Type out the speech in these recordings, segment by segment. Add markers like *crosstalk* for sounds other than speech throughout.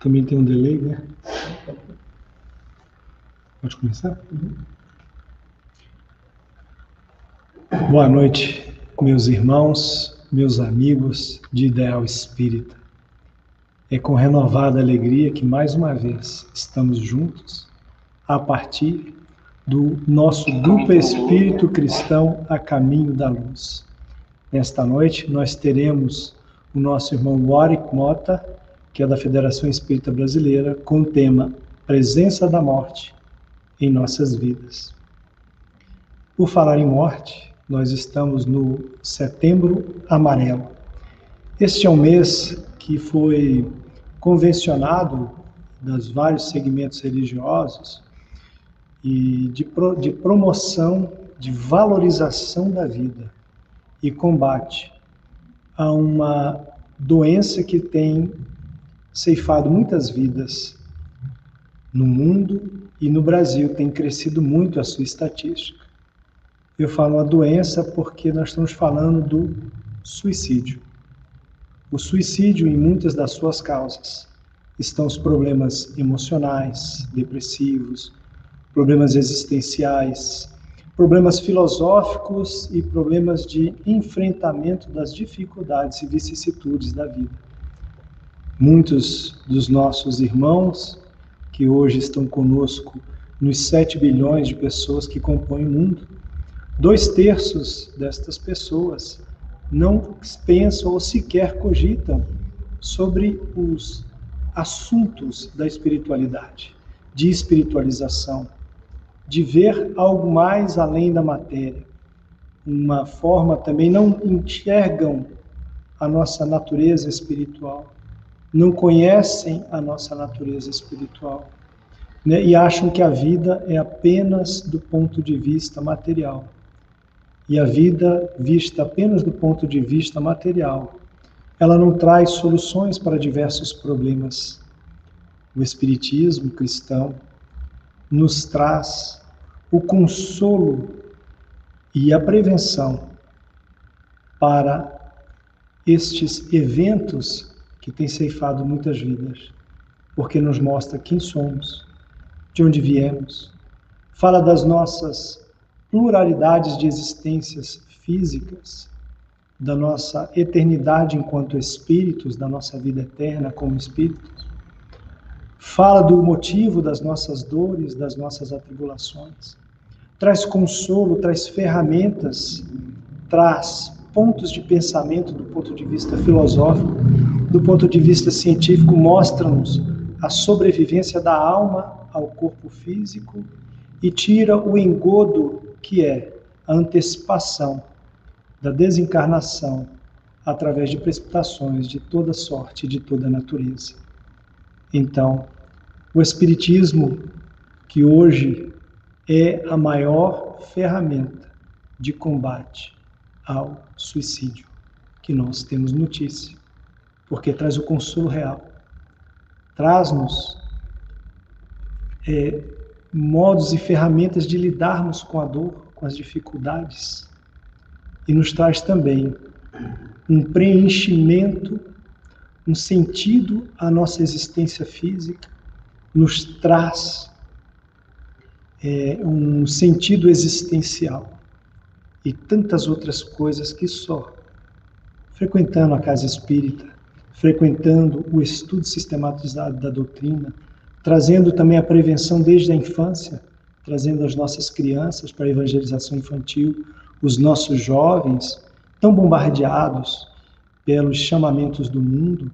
também tem um delay, né? Pode começar? Boa noite, meus irmãos, meus amigos de Ideal Espírita. É com renovada alegria que mais uma vez estamos juntos a partir do nosso grupo Espírito Cristão a Caminho da Luz. Nesta noite nós teremos o nosso irmão Warwick Mota, que é da Federação Espírita Brasileira, com o tema Presença da Morte em nossas vidas. Por falar em morte, nós estamos no Setembro Amarelo. Este é um mês que foi convencionado das vários segmentos religiosos e de, pro, de promoção, de valorização da vida e combate a uma doença que tem ceifado muitas vidas no mundo e no Brasil tem crescido muito a sua estatística. Eu falo a doença porque nós estamos falando do suicídio. O suicídio, em muitas das suas causas, estão os problemas emocionais, depressivos, problemas existenciais, problemas filosóficos e problemas de enfrentamento das dificuldades e vicissitudes da vida. Muitos dos nossos irmãos que hoje estão conosco nos 7 bilhões de pessoas que compõem o mundo, dois terços destas pessoas não pensam ou sequer cogitam sobre os assuntos da espiritualidade, de espiritualização, de ver algo mais além da matéria. Uma forma também não enxergam a nossa natureza espiritual não conhecem a nossa natureza espiritual né? e acham que a vida é apenas do ponto de vista material. E a vida, vista apenas do ponto de vista material, ela não traz soluções para diversos problemas. O Espiritismo cristão nos traz o consolo e a prevenção para estes eventos que tem ceifado muitas vidas, porque nos mostra quem somos, de onde viemos, fala das nossas pluralidades de existências físicas, da nossa eternidade enquanto espíritos, da nossa vida eterna como espíritos, fala do motivo das nossas dores, das nossas atribulações, traz consolo, traz ferramentas, traz pontos de pensamento do ponto de vista filosófico, do ponto de vista científico, mostra-nos a sobrevivência da alma ao corpo físico e tira o engodo que é a antecipação da desencarnação através de precipitações de toda sorte de toda natureza. Então, o Espiritismo, que hoje é a maior ferramenta de combate ao suicídio que nós temos notícia, porque traz o consolo real, traz-nos é, modos e ferramentas de lidarmos com a dor, com as dificuldades, e nos traz também um preenchimento, um sentido à nossa existência física, nos traz é, um sentido existencial e tantas outras coisas que só frequentando a casa espírita, frequentando o estudo sistematizado da doutrina, trazendo também a prevenção desde a infância, trazendo as nossas crianças para a evangelização infantil, os nossos jovens tão bombardeados pelos chamamentos do mundo,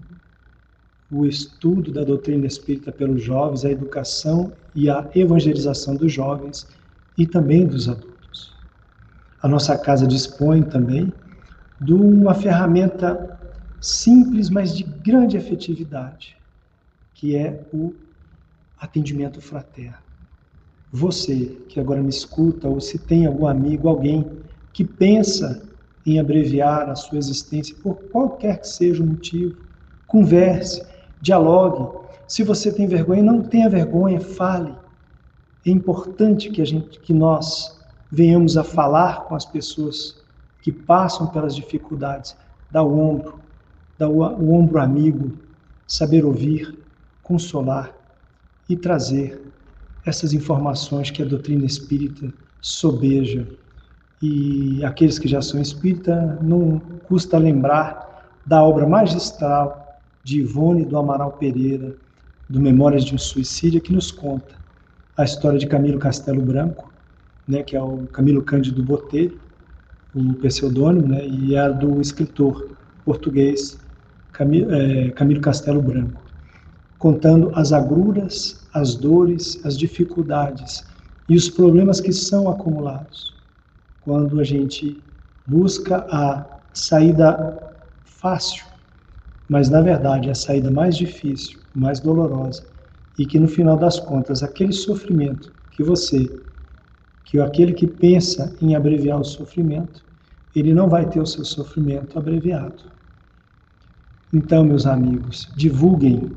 o estudo da doutrina espírita pelos jovens, a educação e a evangelização dos jovens e também dos adultos. A nossa casa dispõe também de uma ferramenta simples, mas de grande efetividade, que é o atendimento fraterno. Você que agora me escuta, ou se tem algum amigo, alguém que pensa em abreviar a sua existência por qualquer que seja o motivo, converse, dialogue. Se você tem vergonha, não tenha vergonha, fale. É importante que a gente, que nós venhamos a falar com as pessoas que passam pelas dificuldades, dar o ombro, dar o, o ombro amigo, saber ouvir, consolar e trazer essas informações que a doutrina espírita sobeja. E aqueles que já são espírita, não custa lembrar da obra magistral de Ivone do Amaral Pereira, do Memórias de um Suicídio, que nos conta a história de Camilo Castelo Branco, né, que é o Camilo Cândido Botelho, o pseudônimo, né, e é do escritor português Camilo, é, Camilo Castelo Branco, contando as agruras, as dores, as dificuldades e os problemas que são acumulados quando a gente busca a saída fácil, mas na verdade a saída mais difícil, mais dolorosa, e que no final das contas aquele sofrimento que você, que aquele que pensa em abreviar o sofrimento, ele não vai ter o seu sofrimento abreviado. Então, meus amigos, divulguem,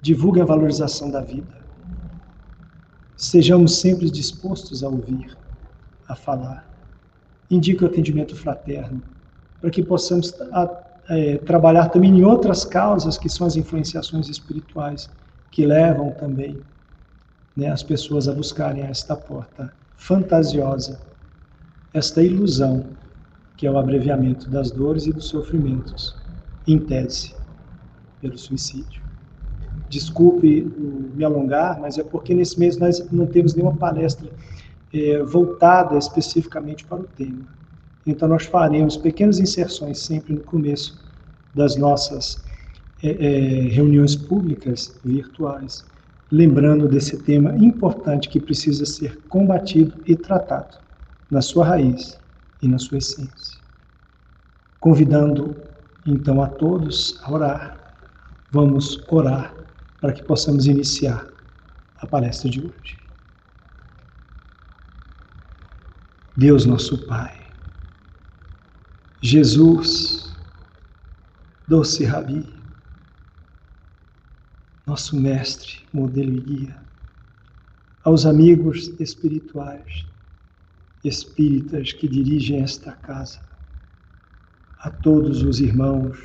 divulguem a valorização da vida. Sejamos sempre dispostos a ouvir, a falar. Indique o atendimento fraterno, para que possamos é, trabalhar também em outras causas, que são as influenciações espirituais, que levam também né, as pessoas a buscarem esta porta fantasiosa, esta ilusão, que é o abreviamento das dores e dos sofrimentos em tese, pelo suicídio. Desculpe me alongar, mas é porque nesse mês nós não temos nenhuma palestra é, voltada especificamente para o tema. Então, nós faremos pequenas inserções sempre no começo das nossas é, é, reuniões públicas virtuais, lembrando desse tema importante que precisa ser combatido e tratado na sua raiz e na sua essência. Convidando então a todos a orar. Vamos orar para que possamos iniciar a palestra de hoje. Deus nosso Pai, Jesus, doce Rabi, nosso mestre, modelo e guia, aos amigos espirituais, espíritas que dirigem esta casa, a todos os irmãos,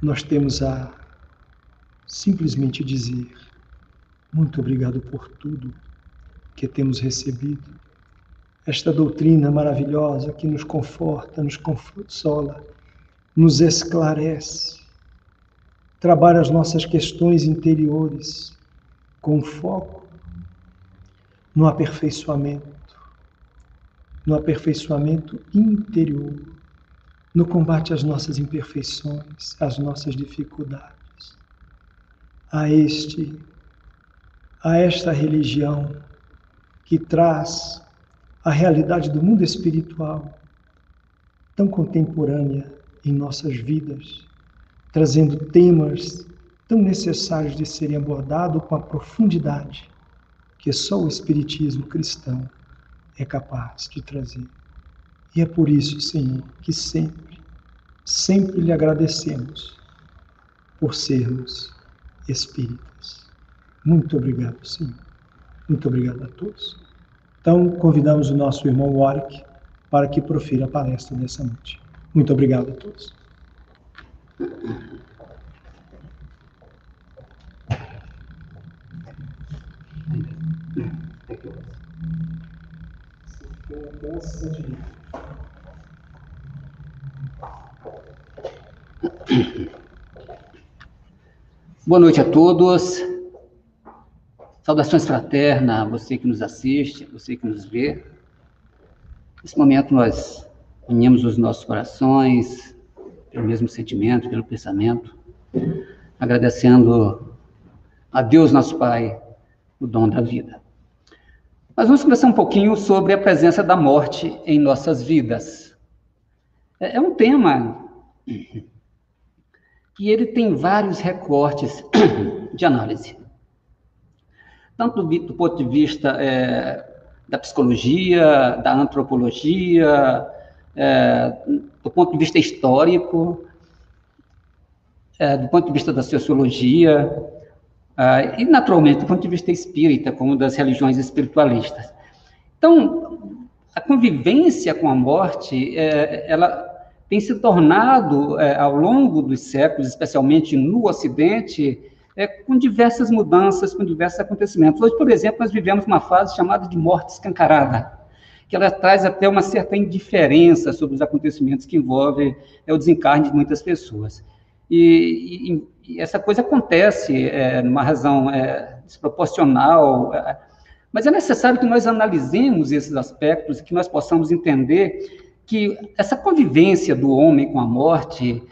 nós temos a simplesmente dizer muito obrigado por tudo que temos recebido. Esta doutrina maravilhosa que nos conforta, nos consola, nos esclarece, trabalha as nossas questões interiores com foco no aperfeiçoamento, no aperfeiçoamento interior no combate às nossas imperfeições, às nossas dificuldades. A este, a esta religião que traz a realidade do mundo espiritual tão contemporânea em nossas vidas, trazendo temas tão necessários de serem abordados com a profundidade que só o Espiritismo cristão é capaz de trazer. E é por isso, Senhor, que sempre, sempre lhe agradecemos por sermos espíritas. Muito obrigado, Senhor. Muito obrigado a todos. Então, convidamos o nosso irmão Warwick para que profira a palestra dessa noite. Muito obrigado a todos. *coughs* Boa noite a todos. Saudações fraternas a você que nos assiste, você que nos vê. Nesse momento nós unimos os nossos corações pelo mesmo sentimento, pelo pensamento, agradecendo a Deus nosso Pai o dom da vida. Mas vamos conversar um pouquinho sobre a presença da morte em nossas vidas. É, é um tema que ele tem vários recortes de análise. Tanto do, ponto de vista é, da psicologia, da antropologia, é, do ponto de vista histórico, é, do ponto de vista da sociologia, é, e, naturalmente, do ponto de vista espírita, como das religiões espiritualistas. Então, a convivência com a morte, é, ela tem se tornado, é, ao longo dos séculos, especialmente no Ocidente, é, com diversas mudanças, com diversos acontecimentos. Hoje, por exemplo, nós vivemos uma fase chamada de morte escancarada, que ela traz até uma certa indiferença sobre os acontecimentos que envolvem é, o desencarne de muitas pessoas. E, e, e essa coisa acontece é, numa razão é, desproporcional, é, mas é necessário que nós analisemos esses aspectos e que nós possamos entender que essa convivência do homem com a morte,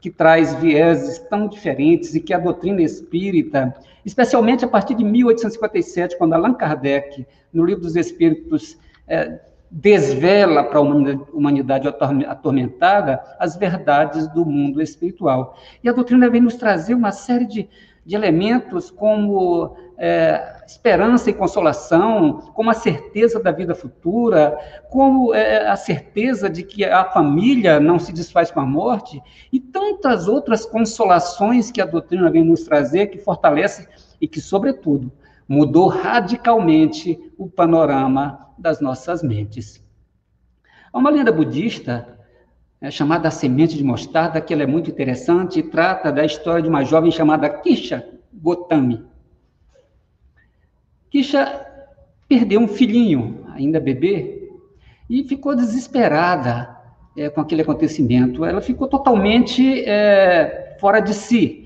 que traz vieses tão diferentes e que a doutrina espírita, especialmente a partir de 1857, quando Allan Kardec, no Livro dos Espíritos, é, desvela para a humanidade atormentada as verdades do mundo espiritual. E a doutrina vem nos trazer uma série de, de elementos como é, esperança e consolação, como a certeza da vida futura, como é, a certeza de que a família não se desfaz com a morte, e tantas outras consolações que a doutrina vem nos trazer, que fortalece e que, sobretudo, mudou radicalmente o panorama das nossas mentes. Há uma lenda budista é, chamada Semente de Mostarda, que ela é muito interessante e trata da história de uma jovem chamada Kisha Gotami. Kisha perdeu um filhinho, ainda bebê, e ficou desesperada é, com aquele acontecimento. Ela ficou totalmente é, fora de si,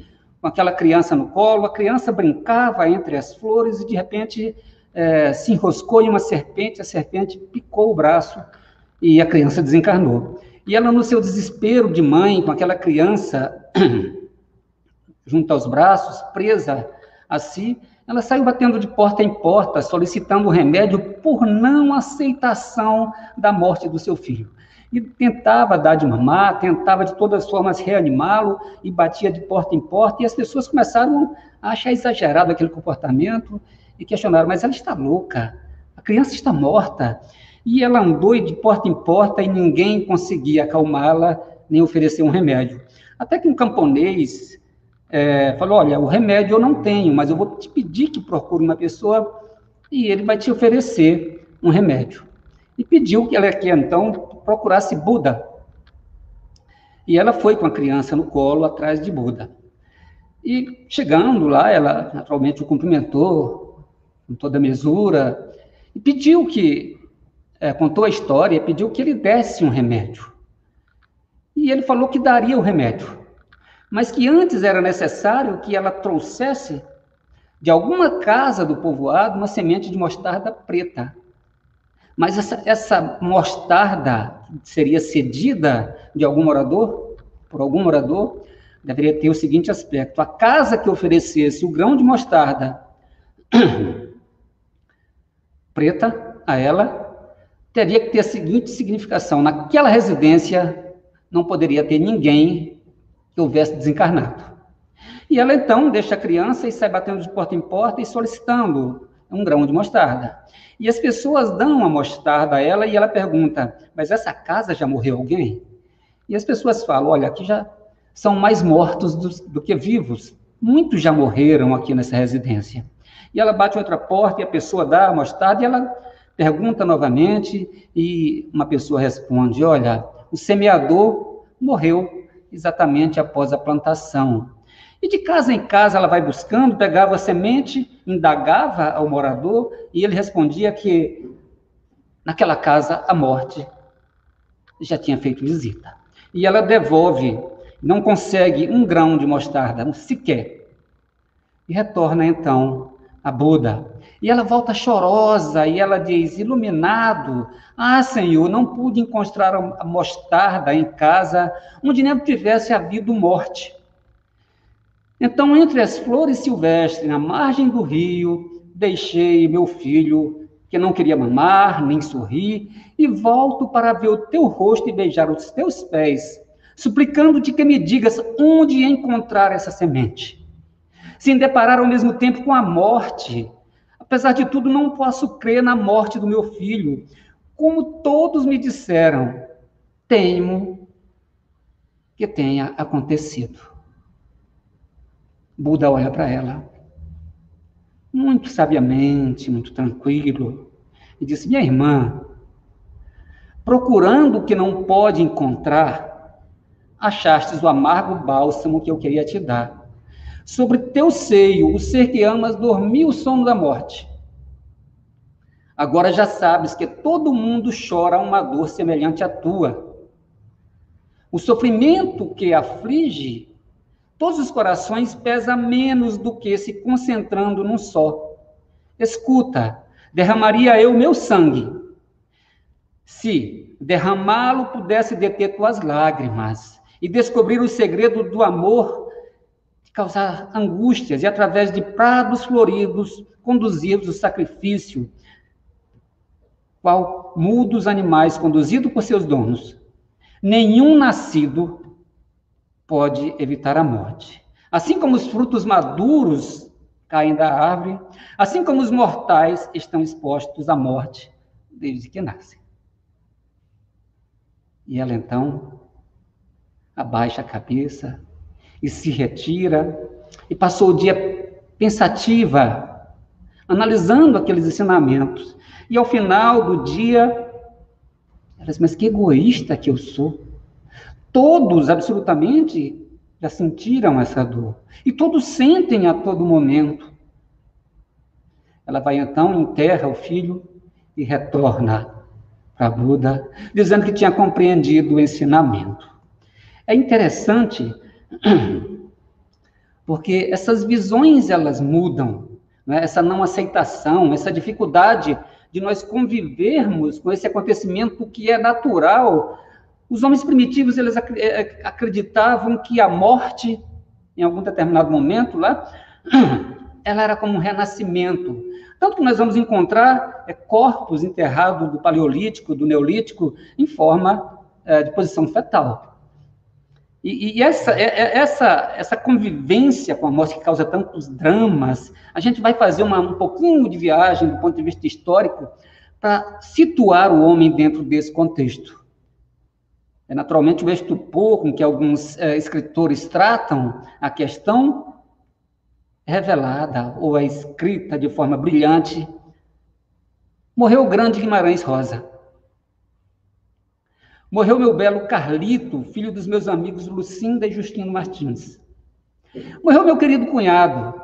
com aquela criança no colo. A criança brincava entre as flores e, de repente, é, se enroscou em uma serpente, a serpente picou o braço e a criança desencarnou. E ela, no seu desespero de mãe, com aquela criança *clears throat* junto aos braços, presa a si, ela saiu batendo de porta em porta, solicitando remédio por não aceitação da morte do seu filho. E tentava dar de mamar, tentava de todas as formas reanimá-lo e batia de porta em porta, e as pessoas começaram a achar exagerado aquele comportamento e questionaram: mas ela está louca, a criança está morta. E ela andou de porta em porta e ninguém conseguia acalmá-la nem oferecer um remédio. Até que um camponês é, falou: Olha, o remédio eu não tenho, mas eu vou te pedir que procure uma pessoa e ele vai te oferecer um remédio. E pediu que ela que então procurasse Buda. E ela foi com a criança no colo atrás de Buda. E chegando lá, ela naturalmente o cumprimentou com toda a mesura e pediu que, é, contou a história, pediu que ele desse um remédio. E ele falou que daria o remédio mas que antes era necessário que ela trouxesse de alguma casa do povoado uma semente de mostarda preta. Mas essa, essa mostarda seria cedida de algum morador, por algum morador, deveria ter o seguinte aspecto: a casa que oferecesse o grão de mostarda *coughs* preta a ela teria que ter a seguinte significação: naquela residência não poderia ter ninguém que houvesse desencarnado. E ela então deixa a criança e sai batendo de porta em porta e solicitando um grão de mostarda. E as pessoas dão a mostarda a ela e ela pergunta: Mas essa casa já morreu alguém? E as pessoas falam: Olha, aqui já são mais mortos do, do que vivos. Muitos já morreram aqui nessa residência. E ela bate outra porta e a pessoa dá a mostarda e ela pergunta novamente e uma pessoa responde: Olha, o semeador morreu exatamente após a plantação. E de casa em casa ela vai buscando, pegava a semente, indagava ao morador e ele respondia que naquela casa a morte já tinha feito visita. E ela devolve, não consegue um grão de mostarda, um sequer. E retorna então a Buda. E ela volta chorosa e ela diz: Iluminado, ah, Senhor, não pude encontrar a mostarda em casa onde nem tivesse havido morte. Então, entre as flores silvestres, na margem do rio, deixei meu filho, que não queria mamar, nem sorrir, e volto para ver o teu rosto e beijar os teus pés, suplicando-te que me digas onde encontrar essa semente se deparar ao mesmo tempo com a morte. Apesar de tudo, não posso crer na morte do meu filho. Como todos me disseram, temo que tenha acontecido. Buda olha para ela, muito sabiamente, muito tranquilo, e disse: Minha irmã, procurando o que não pode encontrar, achastes o amargo bálsamo que eu queria te dar. Sobre teu seio, o ser que amas, dormiu o sono da morte. Agora já sabes que todo mundo chora uma dor semelhante à tua. O sofrimento que aflige todos os corações pesa menos do que se concentrando num só. Escuta, derramaria eu meu sangue, se derramá-lo pudesse deter tuas lágrimas e descobrir o segredo do amor, causar angústias e através de prados floridos conduzidos o sacrifício, qual mudos animais conduzido por seus donos. Nenhum nascido pode evitar a morte. Assim como os frutos maduros caem da árvore, assim como os mortais estão expostos à morte desde que nascem. E ela então abaixa a cabeça e se retira e passou o dia pensativa, analisando aqueles ensinamentos. E ao final do dia, ela disse: Mas que egoísta que eu sou. Todos, absolutamente, já sentiram essa dor. E todos sentem a todo momento. Ela vai então, enterra o filho e retorna para Buda, dizendo que tinha compreendido o ensinamento. É interessante *clears throat* porque essas visões elas mudam, né? essa não aceitação, essa dificuldade de nós convivermos com esse acontecimento que é natural os homens primitivos, eles é, acreditavam que a morte, em algum determinado momento lá, *clears throat* ela era como um renascimento. Tanto que nós vamos encontrar é, corpos enterrados do Paleolítico, do Neolítico, em forma é, de posição fetal. E, e essa, é, é, essa, essa convivência com a morte que causa tantos dramas, a gente vai fazer uma, um pouquinho de viagem do ponto de vista histórico para situar o homem dentro desse contexto. É naturalmente o estupor com que alguns é, escritores tratam a questão revelada ou é escrita de forma brilhante. Morreu o grande Guimarães Rosa. Morreu meu belo Carlito, filho dos meus amigos Lucinda e Justino Martins. Morreu meu querido cunhado,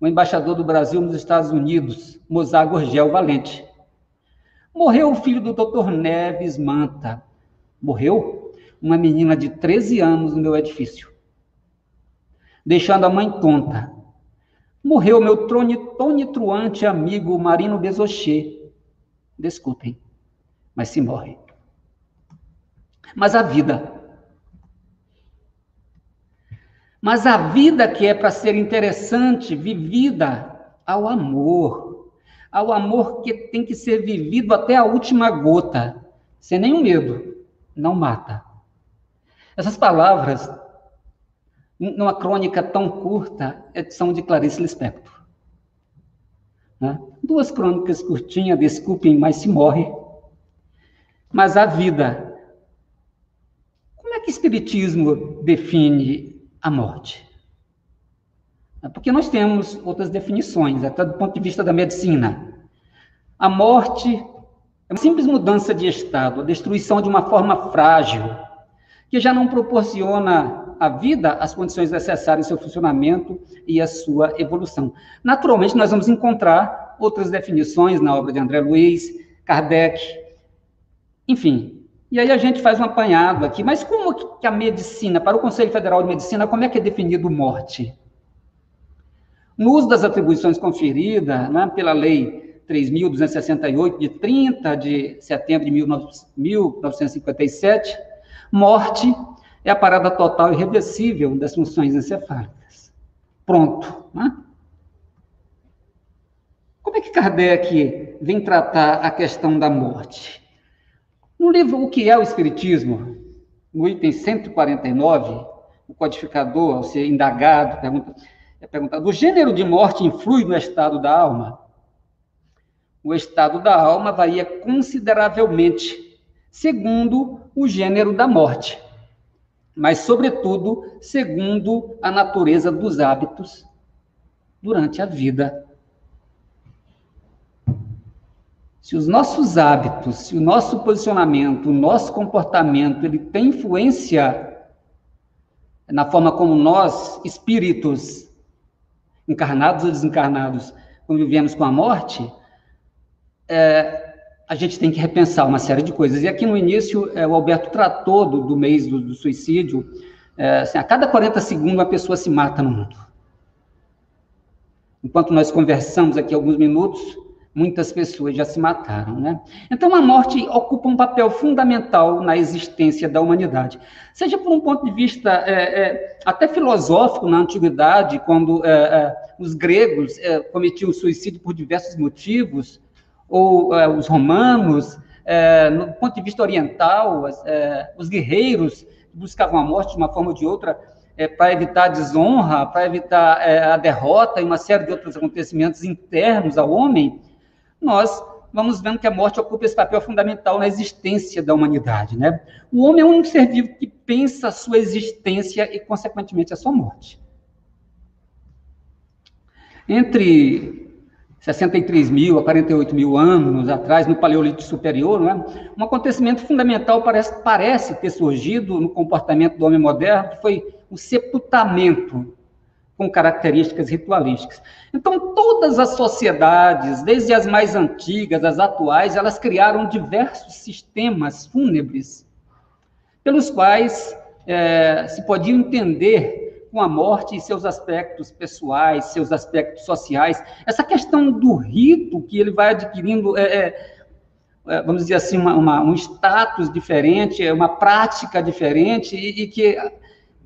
o embaixador do Brasil nos Estados Unidos, Mozart Gorgel Valente. Morreu o filho do Dr. Neves Manta, morreu uma menina de 13 anos no meu edifício, deixando a mãe tonta. Morreu meu tonitruante amigo Marino Besocher. Desculpem, mas se morre. Mas a vida. Mas a vida que é para ser interessante, vivida ao amor. Ao amor que tem que ser vivido até a última gota, sem nenhum medo não mata. Essas palavras, numa crônica tão curta, são de Clarice Lispector. Né? Duas crônicas curtinhas, desculpem, mas se morre. Mas a vida. Como é que o Espiritismo define a morte? É porque nós temos outras definições, até do ponto de vista da medicina. A morte é uma simples mudança de estado, a destruição de uma forma frágil, que já não proporciona à vida as condições necessárias ao seu funcionamento e à sua evolução. Naturalmente, nós vamos encontrar outras definições na obra de André Luiz, Kardec, enfim. E aí a gente faz um apanhado aqui. Mas como que a medicina, para o Conselho Federal de Medicina, como é que é definido morte? No uso das atribuições conferidas né, pela lei 3.268, de 30 de setembro de 1957, morte é a parada total irreversível das funções encefálicas. Pronto. Né? Como é que Kardec vem tratar a questão da morte? No livro O que é o Espiritismo, no item 149, o codificador, ao ser indagado, pergunta, é perguntado: o gênero de morte influi no estado da alma? O estado da alma varia consideravelmente, segundo o gênero da morte, mas, sobretudo, segundo a natureza dos hábitos durante a vida. Se os nossos hábitos, se o nosso posicionamento, o nosso comportamento, ele tem influência na forma como nós, espíritos, encarnados ou desencarnados, convivemos com a morte, é, a gente tem que repensar uma série de coisas. E aqui no início, é, o Alberto tratou do, do mês do, do suicídio. É, assim, a cada 40 segundos, uma pessoa se mata no mundo. Enquanto nós conversamos aqui alguns minutos, muitas pessoas já se mataram, né? Então a morte ocupa um papel fundamental na existência da humanidade, seja por um ponto de vista é, é, até filosófico na antiguidade, quando é, é os gregos cometiam suicídio por diversos motivos, ou é, os romanos, no ponto de vista oriental, os guerreiros buscavam a morte de uma forma ou de outra é, para evitar a desonra, para evitar é, a derrota e uma série de outros acontecimentos internos ao homem, nós vamos vendo que a morte ocupa esse papel fundamental na existência da humanidade. Né? O homem é um ser vivo que pensa a sua existência e, consequentemente, a sua morte. Entre 63 mil a 48 mil anos atrás, no Paleolítico Superior, é? um acontecimento fundamental parece, parece ter surgido no comportamento do homem moderno, que foi o sepultamento com características ritualísticas. Então, todas as sociedades, desde as mais antigas, as atuais, elas criaram diversos sistemas fúnebres, pelos quais é, se podia entender com a morte e seus aspectos pessoais, seus aspectos sociais. Essa questão do rito que ele vai adquirindo, é, é, é vamos dizer assim, uma, uma, um status diferente, uma prática diferente, e, e que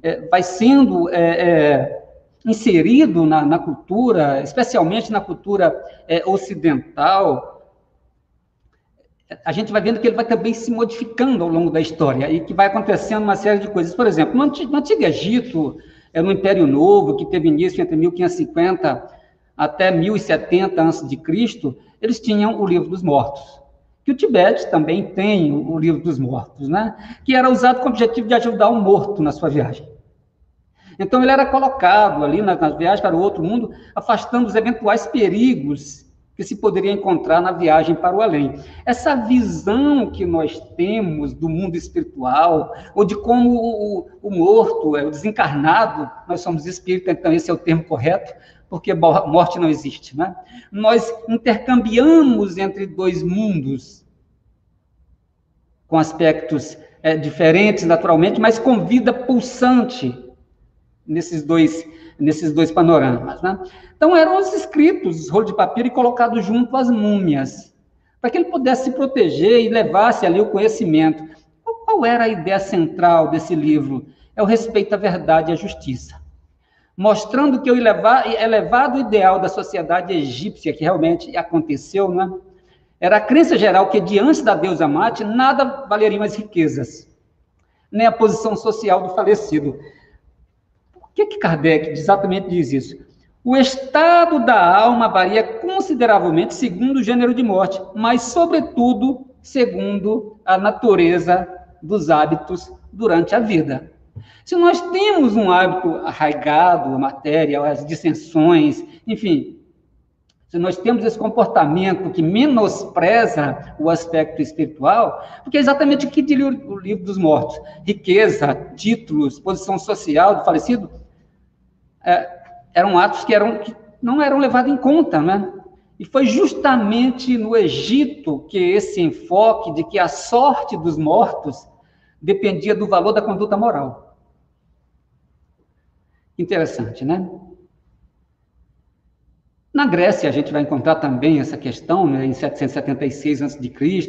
é, vai sendo é, inserido na, na cultura, especialmente na cultura é, ocidental, a gente vai vendo que ele vai também se modificando ao longo da história e que vai acontecendo uma série de coisas. Por exemplo, no Antigo Egito, é, no Império Novo, que teve início entre 1550 até 1070 a.C., eles tinham o Livro dos Mortos. Que o Tibete também tem o Livro dos Mortos, né? que era usado com o objetivo de ajudar o morto na sua viagem. Então ele era colocado ali nas viagens para o outro mundo, afastando os eventuais perigos que se poderia encontrar na viagem para o além. Essa visão que nós temos do mundo espiritual, ou de como o, o morto, é, o desencarnado, nós somos espíritos, então esse é o termo correto, porque morte não existe, né? Nós intercambiamos entre dois mundos, com aspectos é, diferentes, naturalmente, mas com vida pulsante, nesses dois, nesses dois panoramas. Né? Então, eram os escritos, os rolos de papiro, e colocados junto às múmias, para que ele pudesse se proteger e levasse ali o conhecimento. Qual era a ideia central desse livro? É o respeito à verdade e à justiça. Mostrando que o elevado ideal da sociedade egípcia, que realmente aconteceu, né? era a crença geral que, diante da deusa mate, nada valeria as riquezas, nem a posição social do falecido que, que Kardec exatamente diz isso? O estado da alma varia consideravelmente segundo o gênero de morte, mas, sobretudo, segundo a natureza dos hábitos durante a vida. Se nós temos um hábito arraigado à matéria, às dissensões, enfim, se nós temos esse comportamento que menospreza o aspecto espiritual, porque é exatamente o que diria o livro dos mortos: riqueza, títulos, posição social do falecido, é, eram atos que, eram, que não eram levados em conta, né? E foi justamente no Egito que esse enfoque de que a sorte dos mortos dependia do valor da conduta moral. Interessante, né? Na Grécia, a gente vai encontrar também essa questão, né, em 776 a.C.,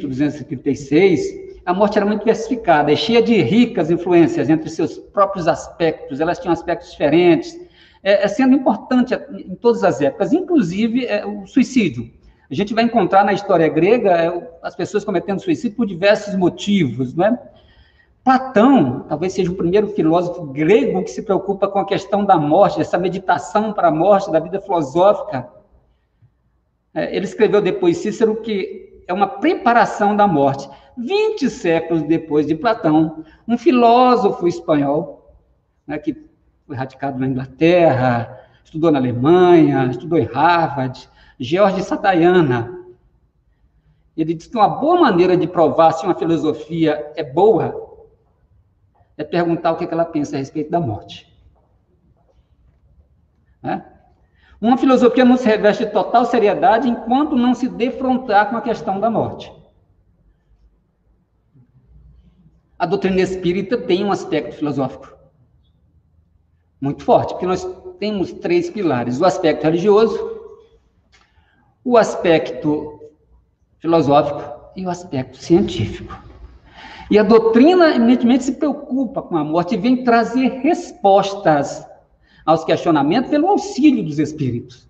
236, a morte era muito diversificada, é cheia de ricas influências entre seus próprios aspectos, elas tinham aspectos diferentes, é, é, sendo importante em todas as épocas, inclusive é, o suicídio. A gente vai encontrar na história grega é, as pessoas cometendo suicídio por diversos motivos, não é? Platão, talvez seja o primeiro filósofo grego que se preocupa com a questão da morte, essa meditação para a morte, da vida filosófica. É, ele escreveu depois Cícero que é uma preparação da morte. Vinte séculos depois de Platão, um filósofo espanhol, né, que foi radicado na Inglaterra, estudou na Alemanha, estudou em Harvard, George Satayana. Ele diz que uma boa maneira de provar se uma filosofia é boa é perguntar o que ela pensa a respeito da morte. Né? Uma filosofia não se reveste de total seriedade enquanto não se defrontar com a questão da morte. A doutrina espírita tem um aspecto filosófico muito forte, porque nós temos três pilares: o aspecto religioso, o aspecto filosófico e o aspecto científico. E a doutrina, evidentemente, se preocupa com a morte e vem trazer respostas aos questionamentos pelo auxílio dos espíritos.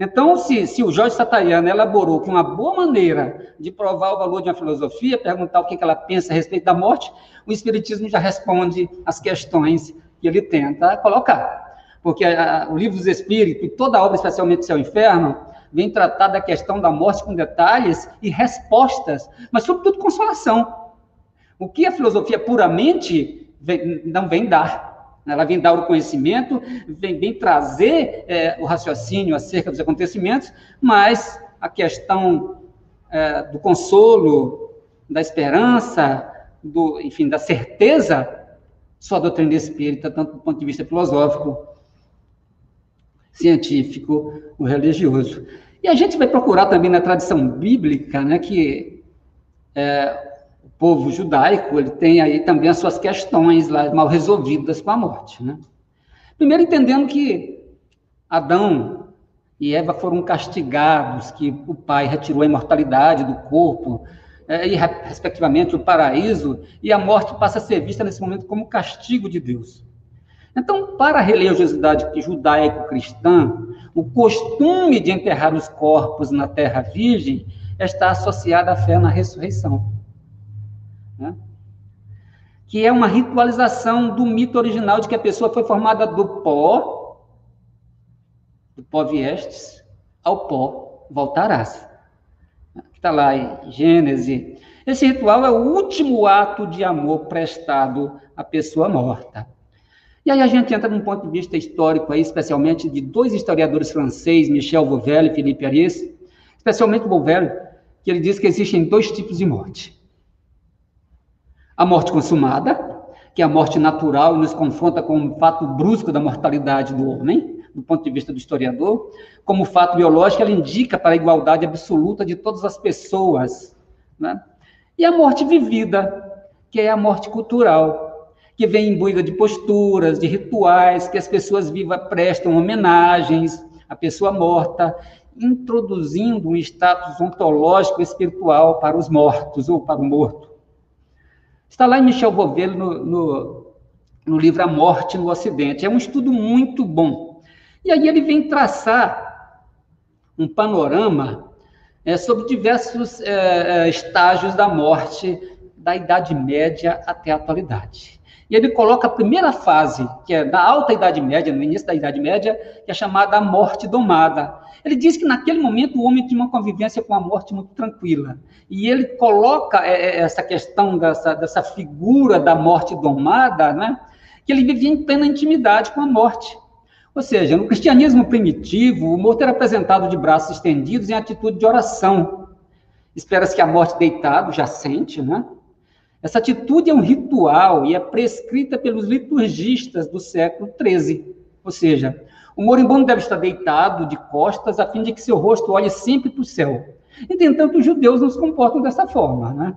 Então, se, se o Jorge Satayana elaborou que uma boa maneira de provar o valor de uma filosofia, perguntar o que ela pensa a respeito da morte, o Espiritismo já responde as questões que ele tenta colocar. Porque a, o livro dos Espíritos e toda a obra, especialmente Céu e Inferno, vem tratar da questão da morte com detalhes e respostas, mas sobretudo consolação. O que a filosofia puramente vem, não vem dar. Ela vem dar o conhecimento, vem, vem trazer é, o raciocínio acerca dos acontecimentos, mas a questão é, do consolo, da esperança, do, enfim, da certeza, só a doutrina espírita, tanto do ponto de vista filosófico, científico, ou religioso. E a gente vai procurar também na tradição bíblica, né, que é, povo judaico, ele tem aí também as suas questões lá mal resolvidas com a morte, né? Primeiro entendendo que Adão e Eva foram castigados, que o pai retirou a imortalidade do corpo, é, e respectivamente o paraíso, e a morte passa a ser vista nesse momento como castigo de Deus. Então, para a religiosidade judaico-cristã, o costume de enterrar os corpos na terra virgem está associado à fé na ressurreição né? que é uma ritualização do mito original de que a pessoa foi formada do pó, do pó viestes, ao pó voltarás. Está lá em Gênesis. Esse ritual é o último ato de amor prestado à pessoa morta. E aí a gente entra num ponto de vista histórico aí, especialmente de dois historiadores franceses, Michel Vauvel e Philippe Ariès, especialmente Vauvel, que ele diz que existem dois tipos de morte. A morte consumada, que é a morte natural, nos confronta com o fato brusco da mortalidade do homem, do ponto de vista do historiador. Como fato biológico, ela indica para a igualdade absoluta de todas as pessoas. Né? E a morte vivida, que é a morte cultural, que vem imbuída de posturas, de rituais, que as pessoas vivas prestam homenagens à pessoa morta, introduzindo um status ontológico espiritual para os mortos ou para o morto. Está lá em Michel Vauvel no, no, no livro A Morte no Ocidente. É um estudo muito bom. E aí ele vem traçar um panorama é, sobre diversos é, é estágios da morte da Idade Média até a atualidade. E ele coloca a primeira fase, que é da Alta Idade Média, no início da Idade Média, que é chamada a morte domada. Ele diz que naquele momento o homem tinha uma convivência com a morte muito tranquila. E ele coloca é, é, essa questão dessa, dessa figura da morte domada, né? que ele vivia em plena intimidade com a morte. Ou seja, no cristianismo primitivo, o morto era apresentado de braços estendidos em atitude de oração. Espera-se que a morte deitado já sente, né? Essa atitude é um ritual e é prescrita pelos liturgistas do século XIII. Ou seja, o moribundo deve estar deitado de costas a fim de que seu rosto olhe sempre para o céu. Entretanto, os judeus não se comportam dessa forma, né?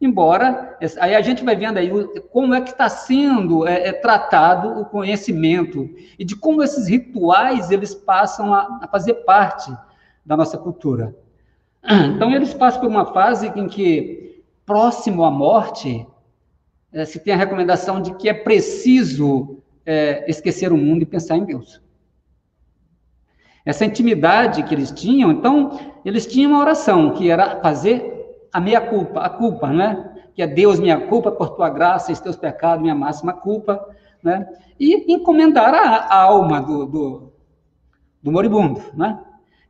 Embora, aí a gente vai vendo aí como é que está sendo é, é, tratado o conhecimento e de como esses rituais eles passam a, a fazer parte da nossa cultura. *clears throat* Então, eles passam por uma fase em que, próximo à morte, é, se tem a recomendação de que é preciso é, esquecer o mundo e pensar em Deus essa intimidade que eles tinham, então, eles tinham uma oração, que era fazer a meia culpa, a culpa, né? Que é Deus, minha culpa, por tua graça, e teus pecados, minha máxima culpa, né? E encomendar a, a alma do, do, do, moribundo, né?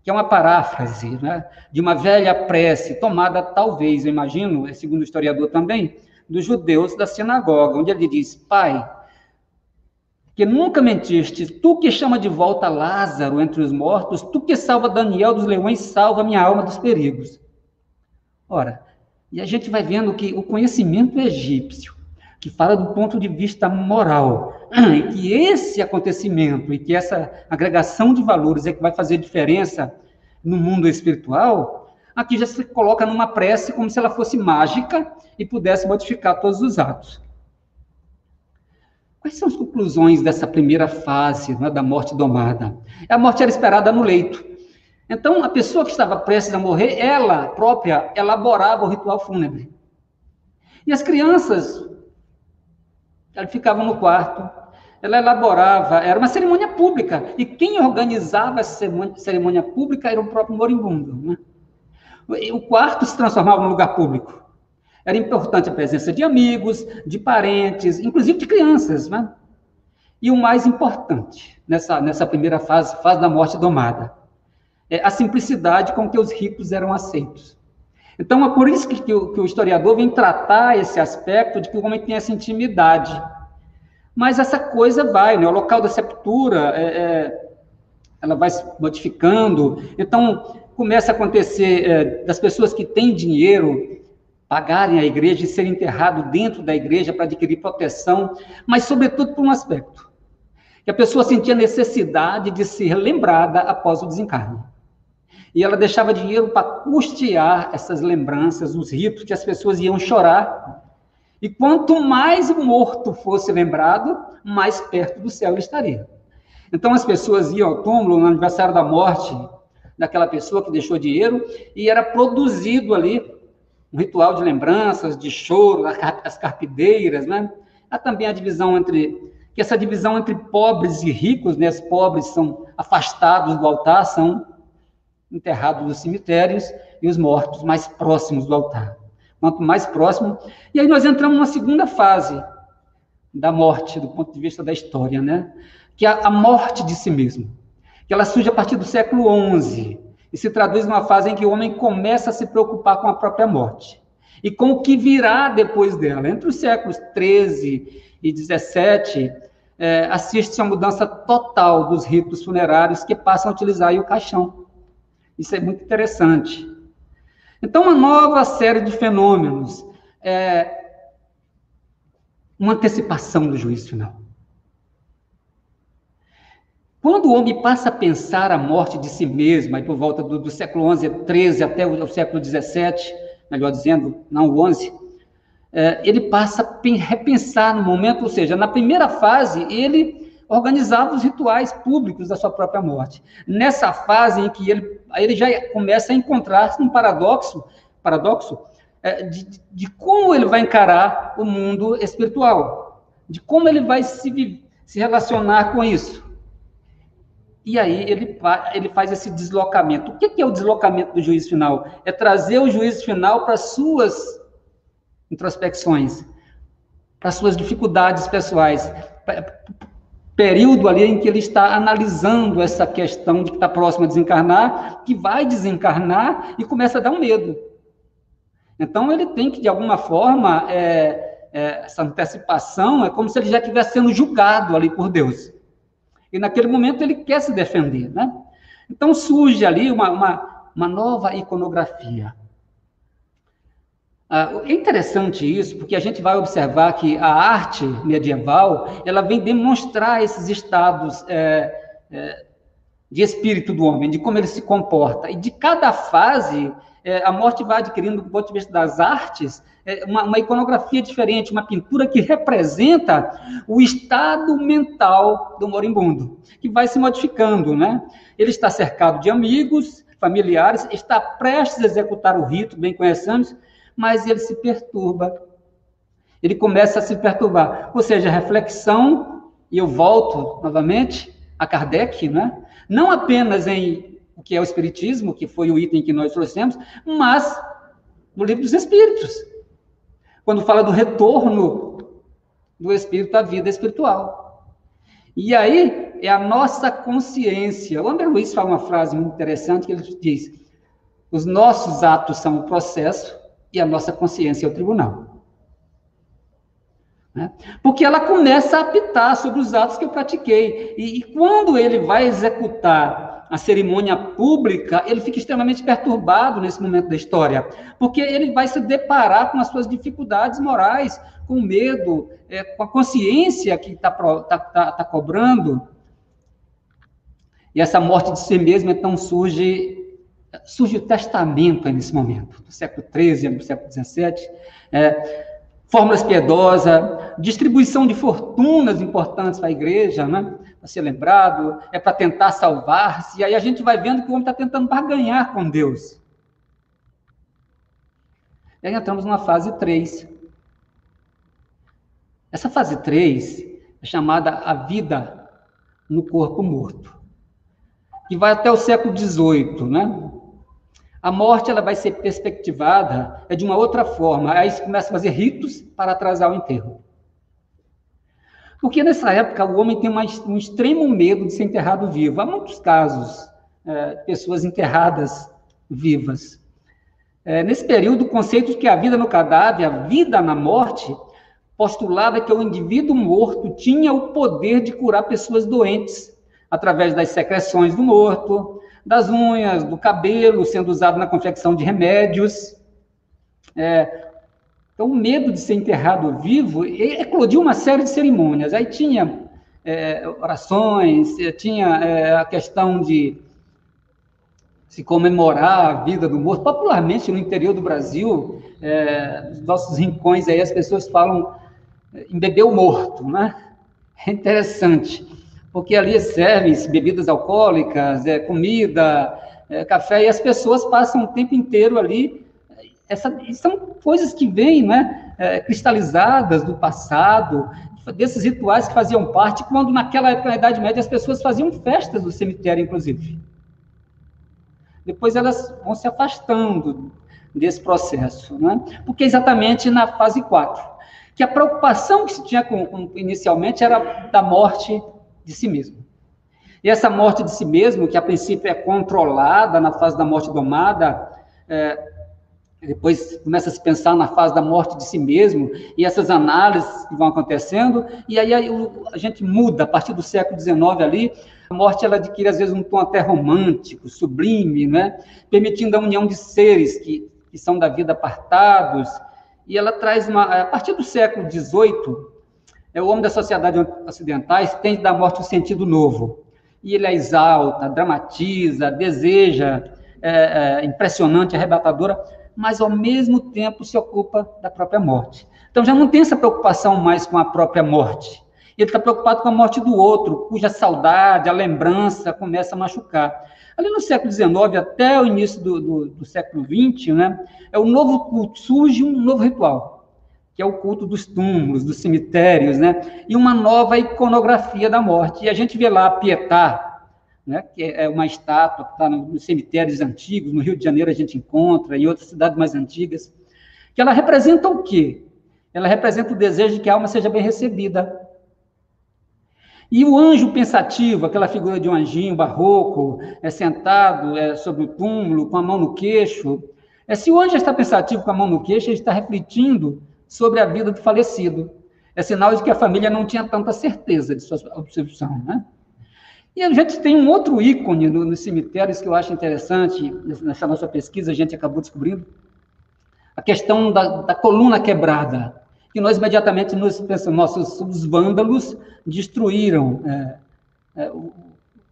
Que é uma paráfrase, né? De uma velha prece, tomada, talvez, eu imagino, segundo o historiador também, dos judeus da sinagoga, onde ele diz, Pai, que nunca mentiste, tu que chama de volta Lázaro entre os mortos, tu que salva Daniel dos leões, salva minha alma dos perigos. Ora, e a gente vai vendo que o conhecimento egípcio, que fala do ponto de vista moral, *clears throat* e que esse acontecimento e que essa agregação de valores é que vai fazer diferença no mundo espiritual, aqui já se coloca numa prece como se ela fosse mágica e pudesse modificar todos os atos. Quais são as conclusões dessa primeira fase né, da morte domada? A morte era esperada no leito. Então, a pessoa que estava prestes a morrer, ela própria elaborava o ritual fúnebre. E as crianças, elas ficavam no quarto, ela elaborava, era uma cerimônia pública, e quem organizava essa cerimônia pública era o próprio moribundo. Né? O quarto se transformava num lugar público. Era importante a presença de amigos, de parentes, inclusive de crianças. Né? E o mais importante, nessa, nessa primeira fase, fase da morte domada, é, a simplicidade com que os ricos eram aceitos. Então, é por isso que, que, o, que o historiador vem tratar esse aspecto de que o homem tem essa intimidade. Mas essa coisa vai, né? o local da sepultura, é, é, ela vai se modificando. Então, começa a acontecer é, das pessoas que têm dinheiro pagarem a igreja e serem enterrados dentro da igreja para adquirir proteção, mas, sobretudo, por um aspecto, que a pessoa sentia necessidade de ser lembrada após o desencarne. E ela deixava dinheiro para custear essas lembranças, os ritos que as pessoas iam chorar. E quanto mais morto fosse lembrado, mais perto do céu ele estaria. Então as pessoas iam ao túmulo no aniversário da morte daquela pessoa que deixou dinheiro e era produzido ali um ritual de lembranças, de choro, as carpideiras, né? Há também a divisão entre que essa divisão entre pobres e ricos, né? Os pobres são afastados do altar, são enterrados nos cemitérios e os mortos mais próximos do altar. Quanto mais próximo. E aí nós entramos numa segunda fase da morte, do ponto de vista da história, né? Que é a morte de si mesmo. Que ela surge a partir do século XI e se traduz numa fase em que o homem começa a se preocupar com a própria morte e com o que virá depois dela. Entre os séculos XIII e XVII, é, assiste-se a mudança total dos ritos funerários que passam a utilizar o caixão. Isso é muito interessante. Então, uma nova série de fenômenos. É, uma antecipação do juízo final. Quando o homem passa a pensar a morte de si mesmo, aí por volta do, do século XI, XIII até o, século XVII, melhor dizendo, não o XI, é, ele passa a repensar no momento, ou seja, na primeira fase, ele organizava os rituais públicos da sua própria morte. Nessa fase em que ele, ele já começa a encontrar-se num paradoxo, paradoxo é, de, de, como ele vai encarar o mundo espiritual, de como ele vai se, se relacionar com isso. E aí ele, ele faz esse deslocamento. O que é o deslocamento do juízo final? É trazer o juízo final para suas introspecções, para suas dificuldades pessoais, período ali em que ele está analisando essa questão de que está próximo a desencarnar, que vai desencarnar e começa a dar um medo. Então ele tem que, de alguma forma, é, é, essa antecipação é como se ele já estivesse sendo julgado ali por Deus. E naquele momento ele quer se defender, né? Então surge ali uma, uma, uma nova iconografia. Ah, é interessante isso, porque a gente vai observar que a arte medieval ela vem demonstrar esses estados é, é, de espírito do homem, de como ele se comporta. E de cada fase, é, a morte vai adquirindo, do ponto de vista das artes, é, uma, uma, iconografia diferente, uma pintura que representa o estado mental do moribundo, que vai se modificando. Né? Ele está cercado de amigos, familiares, está prestes a executar o rito, bem conhecemos, mas ele se perturba. Ele começa a se perturbar. Ou seja, reflexão, e eu volto novamente a Kardec, né? não apenas em o que é o Espiritismo, que foi o item que nós trouxemos, mas no livro dos Espíritos, quando fala do retorno do Espírito à vida espiritual. E aí é a nossa consciência. O André Luiz fala uma frase muito interessante que ele diz: os nossos atos são o processo e a nossa consciência é o tribunal. Né? Porque ela começa a apitar sobre os atos que eu pratiquei. E, e quando ele vai executar a cerimônia pública, ele fica extremamente perturbado nesse momento da história, porque ele vai se deparar com as suas dificuldades morais, com medo, é, com a consciência que está tá, tá, tá cobrando. E essa morte de si mesmo, então, surge surge o testamento nesse momento, no século XIII, no século XVII, é, fórmulas piedosas, distribuição de fortunas importantes para a igreja, né? para ser lembrado, é para tentar salvar-se, e aí a gente vai vendo que o homem está tentando barganhar com Deus. E aí entramos numa fase 3. Essa fase 3 é chamada a vida no corpo morto, que vai até o século XVIII, né? A morte ela vai ser perspectivada é de uma outra forma. Aí se começa a fazer ritos para atrasar o enterro. Porque nessa época o homem tem uma, um extremo medo de ser enterrado vivo. Há muitos casos, é, pessoas enterradas vivas. É, nesse período, o conceito de que a vida no cadáver, a vida na morte, postulava que o indivíduo morto tinha o poder de curar pessoas doentes através das secreções do morto, das unhas, do cabelo, sendo usado na confecção de remédios. É, então, o medo de ser enterrado vivo eclodiu uma série de cerimônias. Aí tinha é, orações, tinha é, a questão de se comemorar a vida do morto. Popularmente, no interior do Brasil, é, nos nossos rincões aí, as pessoas falam em beber o morto, né? É interessante porque ali servem bebidas alcoólicas, é, comida, é, café, e as pessoas passam o tempo inteiro ali. Essa, são coisas que vêm né, é, cristalizadas do passado, desses rituais que faziam parte, quando naquela época, na Idade Média, as pessoas faziam festas no cemitério, inclusive. Depois elas vão se afastando desse processo, né? porque exatamente na fase 4, que a preocupação que se tinha com, com, inicialmente era da morte de si mesmo. E essa morte de si mesmo, que a princípio é controlada na fase da morte domada, é, depois começa a se pensar na fase da morte de si mesmo, e essas análises que vão acontecendo, e aí a gente muda, a partir do século XIX ali, a morte ela adquire às vezes um tom até romântico, sublime, né? permitindo a união de seres que, que são da vida apartados, e ela traz uma, a partir do século XVIII, o homem das sociedades ocidentais tem dar morte um sentido novo. E ele a exalta, dramatiza, deseja, é, é, impressionante, arrebatadora, mas ao mesmo tempo se ocupa da própria morte. Então já não tem essa preocupação mais com a própria morte. Ele está preocupado com a morte do outro, cuja saudade, a lembrança começa a machucar. Ali no século XIX até o início do, do, do século XX, né, é um novo culto, surge um novo ritual que é o culto dos túmulos, dos cemitérios, né? E uma nova iconografia da morte. E a gente vê lá a Pietà, né? que é uma estátua que está nos cemitérios antigos, no Rio de Janeiro a gente encontra, em outras cidades mais antigas, que ela representa o quê? Ela representa o desejo de que a alma seja bem recebida. E o anjo pensativo, aquela figura de um anjinho barroco, é sentado é, sobre o túmulo, com a mão no queixo. É, se o anjo está pensativo com a mão no queixo, ele está refletindo sobre a vida do falecido. É sinal de que a família não tinha tanta certeza de sua observação, né? E a gente tem um outro ícone nos no cemitérios que eu acho interessante, nessa nossa pesquisa a gente acabou descobrindo, a questão da, da coluna quebrada, que nós imediatamente nos pensamos, nossos os vândalos destruíram é, é, o,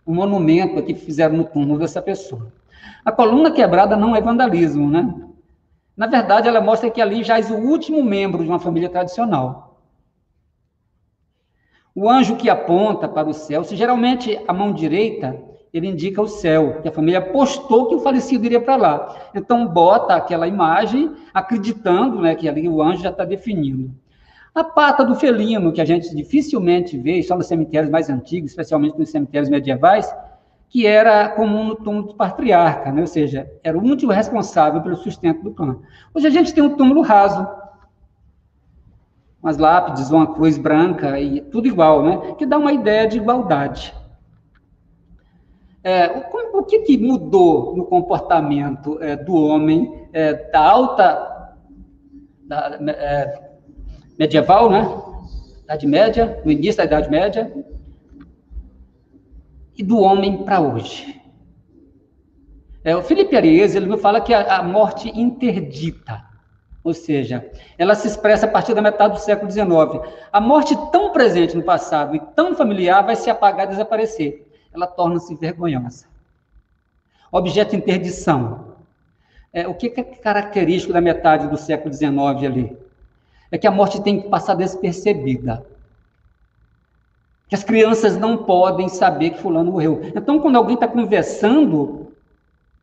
o monumento que fizeram no túmulo dessa pessoa. A coluna quebrada não é vandalismo, né? Na verdade, ela mostra que ali jaz o último membro de uma família tradicional. O anjo que aponta para o céu, se geralmente a mão direita, ele indica o céu, que a família apostou que o falecido iria para lá. Então, bota aquela imagem, acreditando né, que ali o anjo já está definindo. A pata do felino, que a gente dificilmente vê, só nos cemitérios mais antigos, especialmente nos cemitérios medievais, que era comum no túmulo do patriarca, né? ou seja, era o único responsável pelo sustento do clã. Hoje a gente tem um túmulo raso, umas lápides, uma cruz branca e tudo igual, né? que dá uma ideia de igualdade. É, o, o que, que, mudou no comportamento é, do homem é, da alta da, é, medieval, né? Idade Média, no início da Idade Média, e do homem para hoje. É, o Felipe Arias, ele fala que a, a morte interdita, ou seja, ela se expressa a partir da metade do século XIX. A morte tão presente no passado e tão familiar vai se apagar e desaparecer. Ela torna-se vergonhosa. Objeto de interdição. É, o que é característico da metade do século XIX ali? É que a morte tem que passar despercebida. Que as crianças não podem saber que fulano morreu. Então, quando alguém está conversando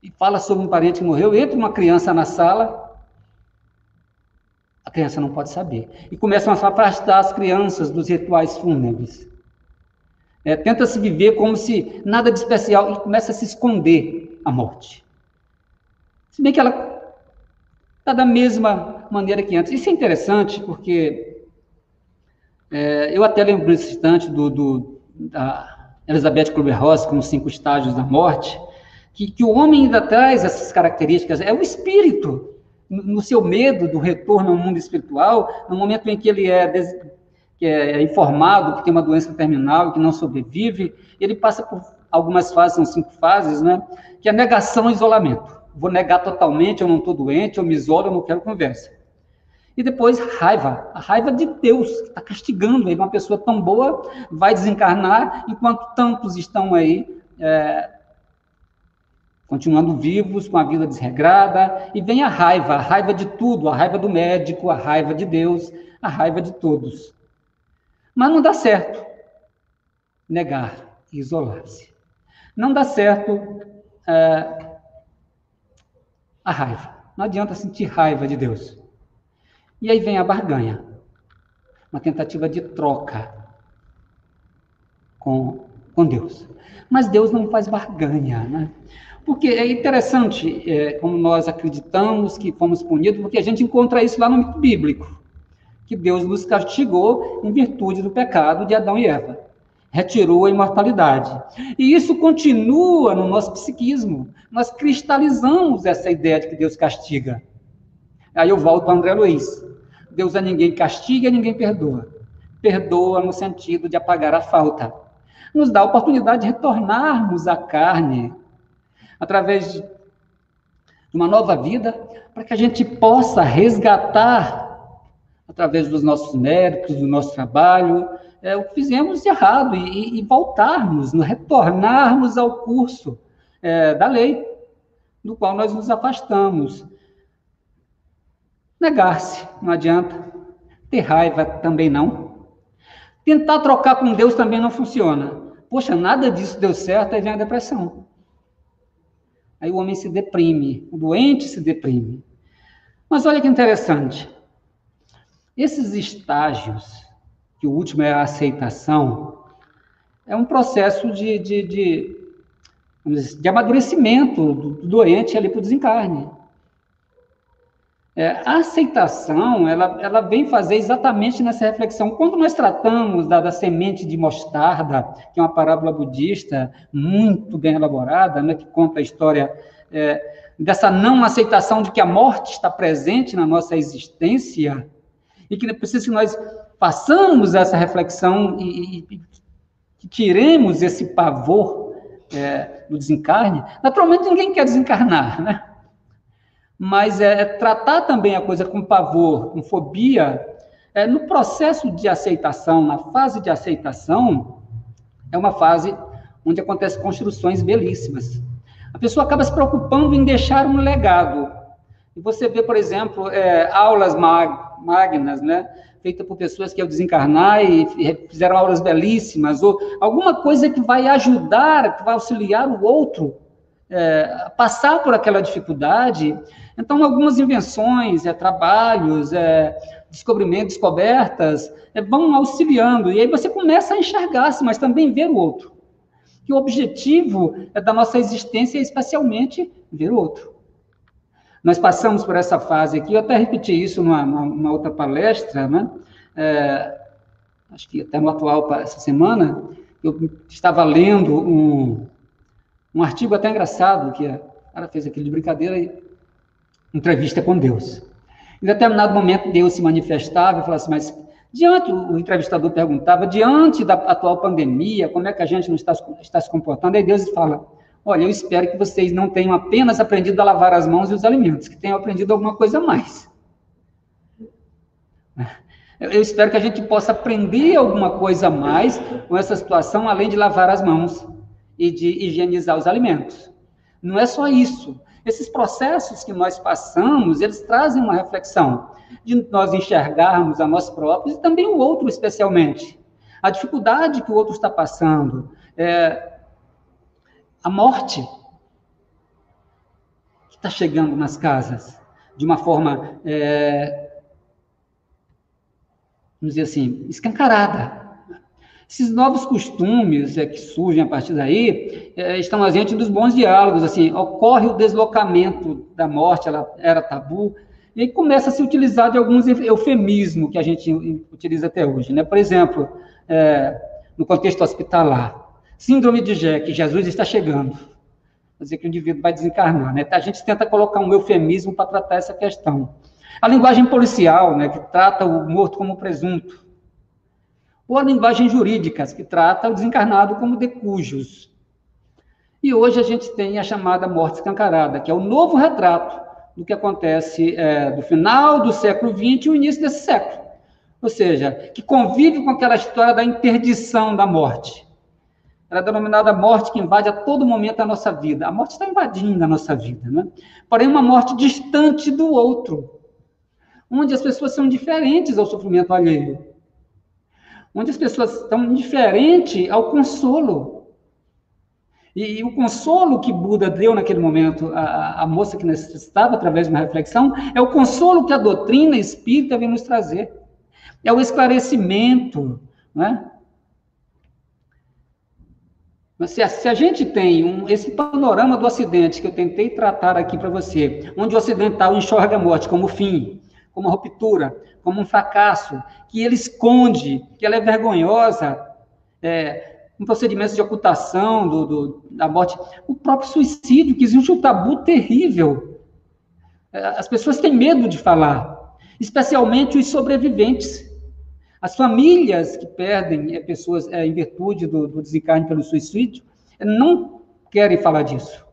e fala sobre um parente que morreu, entra uma criança na sala, a criança não pode saber. E começam a afastar as crianças dos rituais fúnebres. É, Tenta-se viver como se nada de especial e começa a se esconder a morte. Se bem que ela está da mesma maneira que antes. Isso é interessante porque é, eu até lembro nesse instante do, do, da Elizabeth Kubler-Ross com os cinco estágios da morte, que, que o homem ainda traz essas características, é o espírito, no seu medo do retorno ao mundo espiritual, no momento em que ele é, que é informado que tem uma doença terminal, que não sobrevive, ele passa por algumas fases, são cinco fases, né? Que é negação e isolamento. Vou negar totalmente, eu não estou doente, eu me isolo, eu não quero conversa. E depois, raiva. A raiva de Deus, que está castigando. Uma pessoa tão boa vai desencarnar, enquanto tantos estão aí é, continuando vivos, com a vida desregrada, e vem a raiva, a raiva de tudo, a raiva do médico, a raiva de Deus, a raiva de todos. Mas não dá certo negar e isolar-se. Não dá certo é, a raiva. Não adianta sentir raiva de Deus. E aí vem a barganha, uma tentativa de troca com, com Deus. Mas Deus não faz barganha, né? Porque é interessante é, como nós acreditamos que fomos punidos, porque a gente encontra isso lá no mito bíblico, que Deus nos castigou em virtude do pecado de Adão e Eva. Retirou a imortalidade. E isso continua no nosso psiquismo. Nós cristalizamos essa ideia de que Deus castiga. Aí eu volto para André Luiz. Deus a ninguém castiga, ninguém perdoa. Perdoa no sentido de apagar a falta. Nos dá a oportunidade de retornarmos à carne, através de uma nova vida, para que a gente possa resgatar, através dos nossos méritos, do nosso trabalho, é, o que fizemos de errado e, e voltarmos, retornarmos ao curso é, da lei, do qual nós nos afastamos. Negar-se, não adianta. Ter raiva também não. Tentar trocar com Deus também não funciona. Poxa, nada disso deu certo, aí vem a depressão. Aí o homem se deprime, o doente se deprime. Mas olha que interessante. Esses estágios, que o último é a aceitação, é um processo de, de, de, de amadurecimento do, do doente ali para o desencarne. É, a aceitação, ela, ela vem fazer exatamente nessa reflexão. Quando nós tratamos da, da, semente de mostarda, que é uma parábola budista muito bem elaborada, né, que conta a história é, dessa não aceitação de que a morte está presente na nossa existência, e que preciso que nós façamos essa reflexão e, e, e tiremos esse pavor é, do desencarne. Naturalmente, ninguém quer desencarnar, né? Mas é, é, tratar também a coisa com pavor, com fobia, é, no processo de aceitação, na fase de aceitação, é uma fase onde acontecem construções belíssimas. A pessoa acaba se preocupando em deixar um legado. E você vê, por exemplo, é, aulas mag magnas, né, feitas por pessoas que ao desencarnar e fizeram aulas belíssimas, ou alguma coisa que vai ajudar, que vai auxiliar o outro é, passar por aquela dificuldade então, algumas invenções, é, trabalhos, é, descobrimentos, descobertas, é, vão auxiliando. E aí você começa a enxergar-se, mas também ver o outro. Que o objetivo é da nossa existência é especialmente ver o outro. Nós passamos por essa fase aqui, eu até repeti isso numa, numa outra palestra, né? É, acho que até no atual, essa semana, eu estava lendo um, um artigo até engraçado, que a cara fez aquele de brincadeira, e entrevista com Deus. Em determinado momento, Deus se manifestava e falava assim, mas diante, o entrevistador perguntava, diante da atual pandemia, como é que a gente não está, está se comportando? Aí Deus fala, Olha, eu espero que vocês não tenham apenas aprendido a lavar as mãos e os alimentos, que tenham aprendido alguma coisa a mais. Eu espero que a gente possa aprender alguma coisa a mais com essa situação, além de lavar as mãos e de higienizar os alimentos. Não é só isso. Esses processos que nós passamos, eles trazem uma reflexão de nós enxergarmos a nós próprios e também o outro, especialmente. A dificuldade que o outro está passando, é, a morte que está chegando nas casas de uma forma, é, vamos dizer assim, escancarada. Esses novos costumes é, que surgem a partir daí é, estão ausentes dos bons diálogos. Assim, ocorre o deslocamento da morte, ela era tabu, e aí começa a se utilizar de alguns eufemismos que a gente utiliza até hoje. Né? Por exemplo, é, no contexto hospitalar, síndrome de Jack, Jesus está chegando. Quer dizer que o indivíduo vai desencarnar. Né? A gente tenta colocar um eufemismo para tratar essa questão. A linguagem policial, né, que trata o morto como presunto ou a linguagem jurídica, que trata o desencarnado como decujos. E hoje a gente tem a chamada morte escancarada, que é o novo retrato do que acontece é, do final do século XX e o início desse século. Ou seja, que convive com aquela história da interdição da morte. Ela é denominada morte que invade a todo momento a nossa vida. A morte está invadindo a nossa vida, né? porém uma morte distante do outro, onde as pessoas são diferentes ao sofrimento alheio onde as pessoas estão indiferentes ao consolo. E, e, o consolo que Buda deu naquele momento à, à moça que necessitava, através de uma reflexão, é o consolo que a doutrina espírita vem nos trazer. É o esclarecimento, né? Mas se a, se a gente tem um, esse panorama do Ocidente que eu tentei tratar aqui para você, onde o ocidental enxerga a morte como fim, como ruptura, como um fracasso, que ele esconde, que ela é vergonhosa, é, um procedimento de ocultação do, do, da morte, o próprio suicídio, que existe um tabu terrível. É, as pessoas têm medo de falar, especialmente os sobreviventes. As famílias que perdem é, pessoas é, em virtude do, do desencarne pelo suicídio não querem falar disso.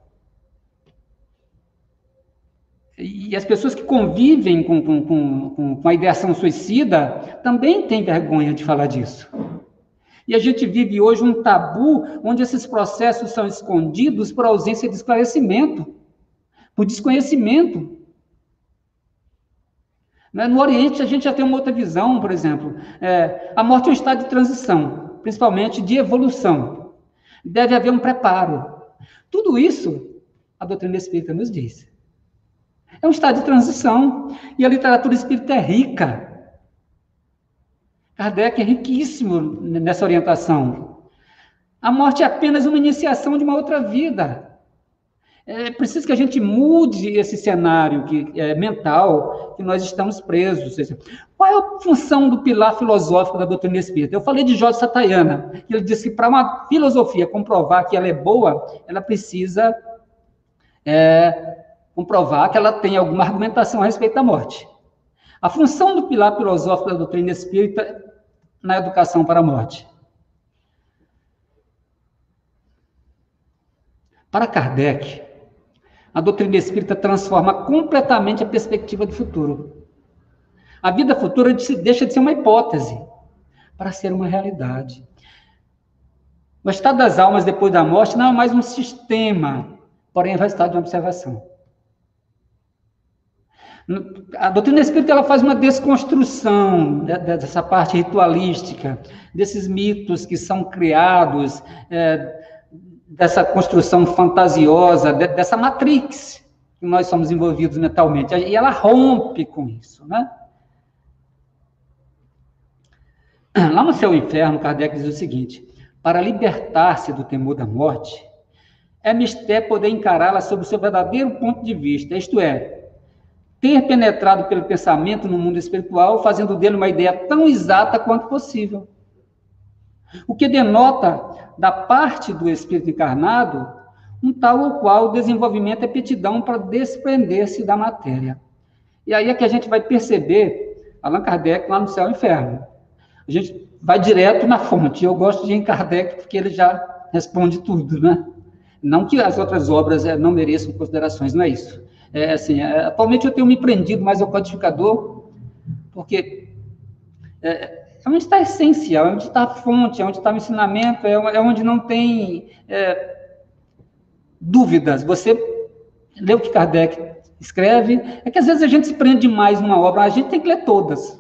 E as pessoas que convivem com, com, com, com a ideação suicida também têm vergonha de falar disso. E a gente vive hoje um tabu onde esses processos são escondidos por ausência de esclarecimento, por desconhecimento. Né? No Oriente, a gente já tem uma outra visão, por exemplo. É, a morte é um estado de transição, principalmente de evolução. Deve haver um preparo. Tudo isso a doutrina espírita nos diz. É um estado de transição. E a literatura espírita é rica. Kardec é riquíssimo nessa orientação. A morte é apenas uma iniciação de uma outra vida. É preciso que a gente mude esse cenário que, é, mental que nós estamos presos. Qual é a função do pilar filosófico da doutrina espírita? Eu falei de Jorge Satayana, que ele disse que para uma filosofia comprovar que ela é boa, ela precisa é, comprovar que ela tem alguma argumentação a respeito da morte. A função do pilar filosófico da doutrina espírita na educação para a morte. Para Kardec, a doutrina espírita transforma completamente a perspectiva do futuro. A vida futura deixa de ser uma hipótese para ser uma realidade. O estado das almas depois da morte não é mais um sistema, porém é um estado de observação. A doutrina espírita ela faz uma desconstrução dessa parte ritualística, desses mitos que são criados, é, dessa construção fantasiosa, dessa matrix que nós somos envolvidos mentalmente. E ela rompe com isso, né? Lá no Céu e Inferno, Kardec diz o seguinte: para libertar-se do temor da morte, é mistério poder encará-la sob o seu verdadeiro ponto de vista, isto é, ter penetrado pelo pensamento no mundo espiritual, fazendo dele uma ideia tão exata quanto possível. O que denota, da parte do espírito encarnado, um tal ou qual desenvolvimento aptidão para desprender-se da matéria. E aí é que a gente vai perceber Allan Kardec lá no céu e inferno. A gente vai direto na fonte. Eu gosto de Kardec porque ele já responde tudo, né? Não que as outras obras é, não mereçam considerações, não é isso. É, assim, é, atualmente eu tenho me prendido mais ao codificador, porque é, é onde está a essência, é onde está a fonte, é onde está o ensinamento, é, é onde não tem é, dúvidas. Você lê o que Kardec escreve, é que às vezes a gente se prende demais numa obra, a gente tem que ler todas,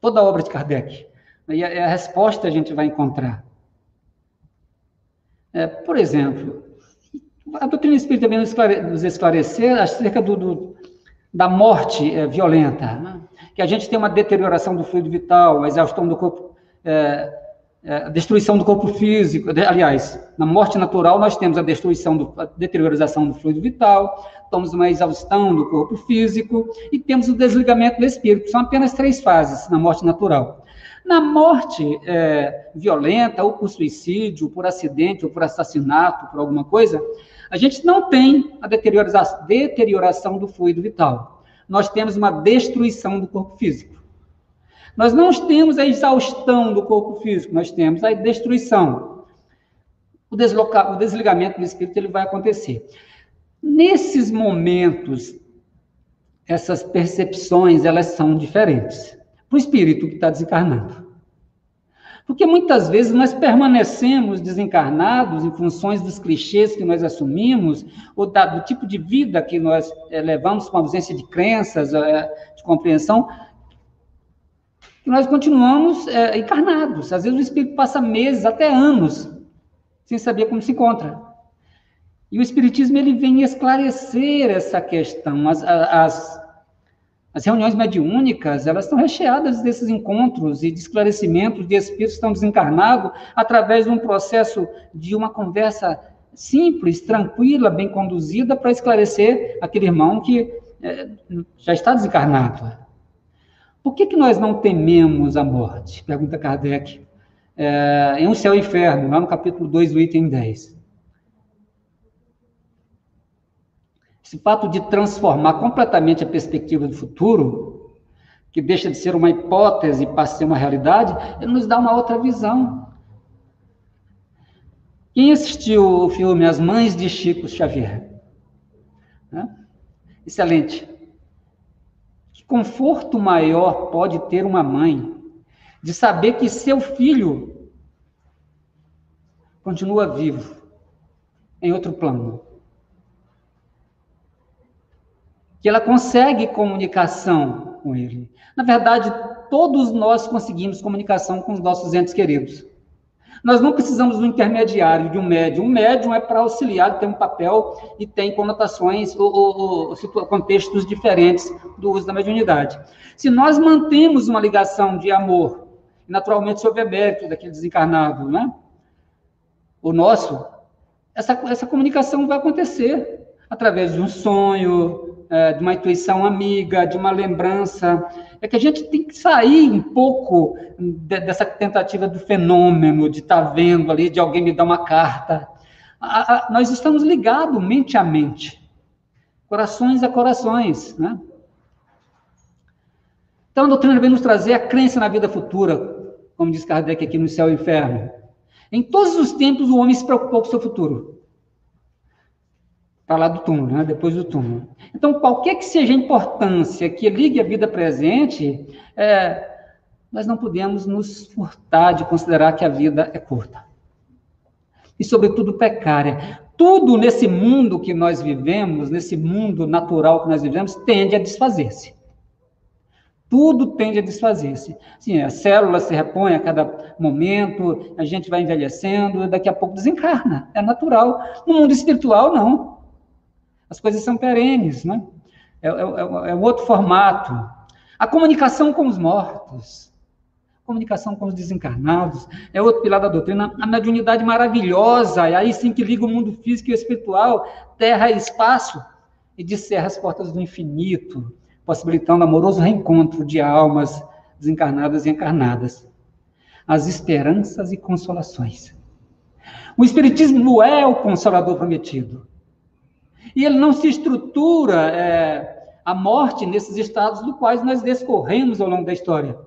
toda a obra de Kardec. E a, a resposta a gente vai encontrar. É, por exemplo, a doutrina espírita também nos esclarecer acerca do, do da morte é, violenta, né? que a gente tem uma deterioração do fluido vital, a exaustão do corpo, é, é, a destruição do corpo físico. Aliás, na morte natural nós temos a destruição, do, a deteriorização do fluido vital, temos uma exaustão do corpo físico e temos o desligamento do espírito. São apenas três fases na morte natural. Na morte violenta, ou por suicídio, ou por acidente, ou por assassinato, por alguma coisa, a gente não tem a deterioração, do fluido vital. Nós temos uma destruição do corpo físico. Nós não temos a exaustão do corpo físico, nós temos a destruição. O, desloca, o desligamento do espírito ele vai acontecer. Nesses momentos, essas percepções elas são diferentes para o espírito que está desencarnado. Porque muitas vezes nós permanecemos desencarnados em funções dos clichês que nós assumimos, ou da, do tipo de vida que nós é, levamos com ausência de crenças, é, de compreensão, que nós continuamos é, encarnados. Às vezes o espírito passa meses, até anos, sem saber como se encontra. E o Espiritismo ele vem esclarecer essa questão. As, as, as reuniões mediúnicas, elas estão recheadas desses encontros e de esclarecimentos de espíritos que estão desencarnados através de um processo de uma conversa simples, tranquila, bem conduzida para esclarecer aquele irmão que é, já está desencarnado. Por que, que nós não tememos a morte? Pergunta Kardec. É, em Um Céu e Inferno, lá no capítulo 2, do item 10. Esse fato de transformar completamente a perspectiva do futuro, que deixa de ser uma hipótese para ser uma realidade, ele nos dá uma outra visão. Quem assistiu o filme As Mães de Chico Xavier? Né? Excelente. Que conforto maior pode ter uma mãe de saber que seu filho continua vivo em outro plano? Ela consegue comunicação com ele. Na verdade, todos nós conseguimos comunicação com os nossos entes queridos. Nós não precisamos de um intermediário, de um médium. Um médium é para auxiliar, tem um papel e tem conotações ou, ou, ou, contextos diferentes do uso da mediunidade. Se nós mantemos uma ligação de amor, naturalmente sob mérito daquele desencarnado, né? O nosso, essa, essa comunicação vai acontecer através de um sonho, é, de uma intuição amiga, de uma lembrança. É que a gente tem que sair um pouco de, dessa tentativa do fenômeno, de estar tá vendo ali, de alguém me dar uma carta. Nós estamos ligados mente a mente, corações a corações, né? Então, a doutrina vem nos trazer a crença na vida futura, como diz Kardec aqui no Céu e Inferno. Em todos os tempos, o homem se preocupou com o seu futuro para lá do túmulo, né? depois do túmulo. Então, qualquer que seja a importância que ligue a vida presente, é, nós não podemos nos furtar de considerar que a vida é curta. E, sobretudo, precária. Tudo nesse mundo que nós vivemos, nesse mundo natural que nós vivemos, tende a desfazer-se. Tudo tende a desfazer-se. Sim, a célula se repõe a cada momento, a gente vai envelhecendo, daqui a pouco desencarna. É natural. No mundo espiritual, não. As coisas são perenes, né? É, é, é, é outro formato. A comunicação com os mortos, comunicação com os desencarnados, é outro pilar da doutrina. A mediunidade maravilhosa, é aí sim que liga o mundo físico e espiritual, terra e espaço, e descerra as portas do infinito, possibilitando amoroso reencontro de almas desencarnadas e encarnadas. As esperanças e consolações. O Espiritismo é o consolador prometido. E ele não se estrutura é, a morte nesses estados do quais nós descorremos ao longo da história.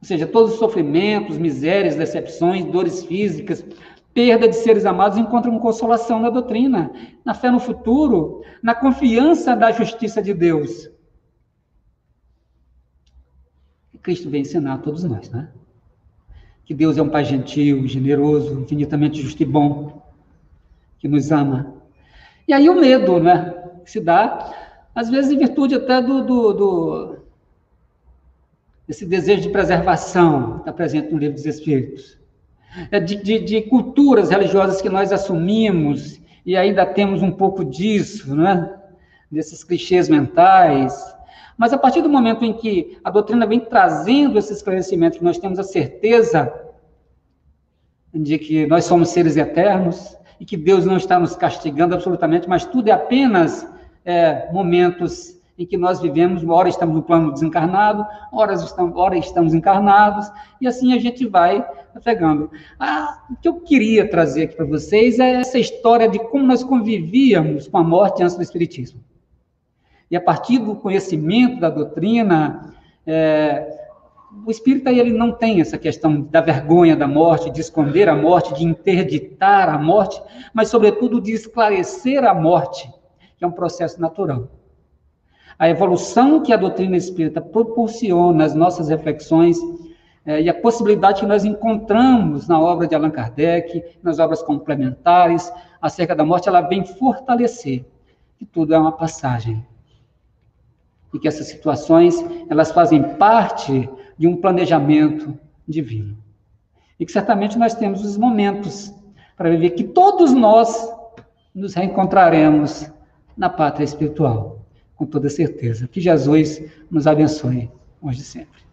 Ou seja, todos os sofrimentos, misérias, decepções, dores físicas, perda de seres amados encontram consolação na doutrina, na fé no futuro, na confiança da justiça de Deus. E Cristo vem ensinar a todos nós, né? Que Deus é um Pai gentil, generoso, infinitamente justo e bom, que nos ama. E aí o medo, né? Que se dá, às vezes em virtude até do, do, do esse desejo de preservação que está presente no livro dos Espíritos. É de, de, de, culturas religiosas que nós assumimos e ainda temos um pouco disso, né? desses clichês mentais. Mas a partir do momento em que a doutrina vem trazendo esse esclarecimento, que nós temos a certeza de que nós somos seres eternos e que Deus não está nos castigando absolutamente, mas tudo é apenas é, momentos em que nós vivemos, ora estamos no plano desencarnado, ora estamos, ora estamos encarnados, e assim a gente vai pegando. Ah, o que eu queria trazer aqui para vocês é essa história de como nós convivíamos com a morte antes do Espiritismo. E a partir do conhecimento da doutrina, é, o espírita ele não tem essa questão da vergonha da morte, de esconder a morte, de interditar a morte, mas, sobretudo, de esclarecer a morte, que é um processo natural. A evolução que a doutrina espírita proporciona às nossas reflexões é, e a possibilidade que nós encontramos na obra de Allan Kardec, nas obras complementares acerca da morte, ela vem fortalecer que tudo é uma passagem. E que essas situações elas fazem parte de um planejamento divino e que certamente nós temos os momentos para viver que todos nós nos reencontraremos na pátria espiritual com toda certeza. Que Jesus nos abençoe hoje e sempre.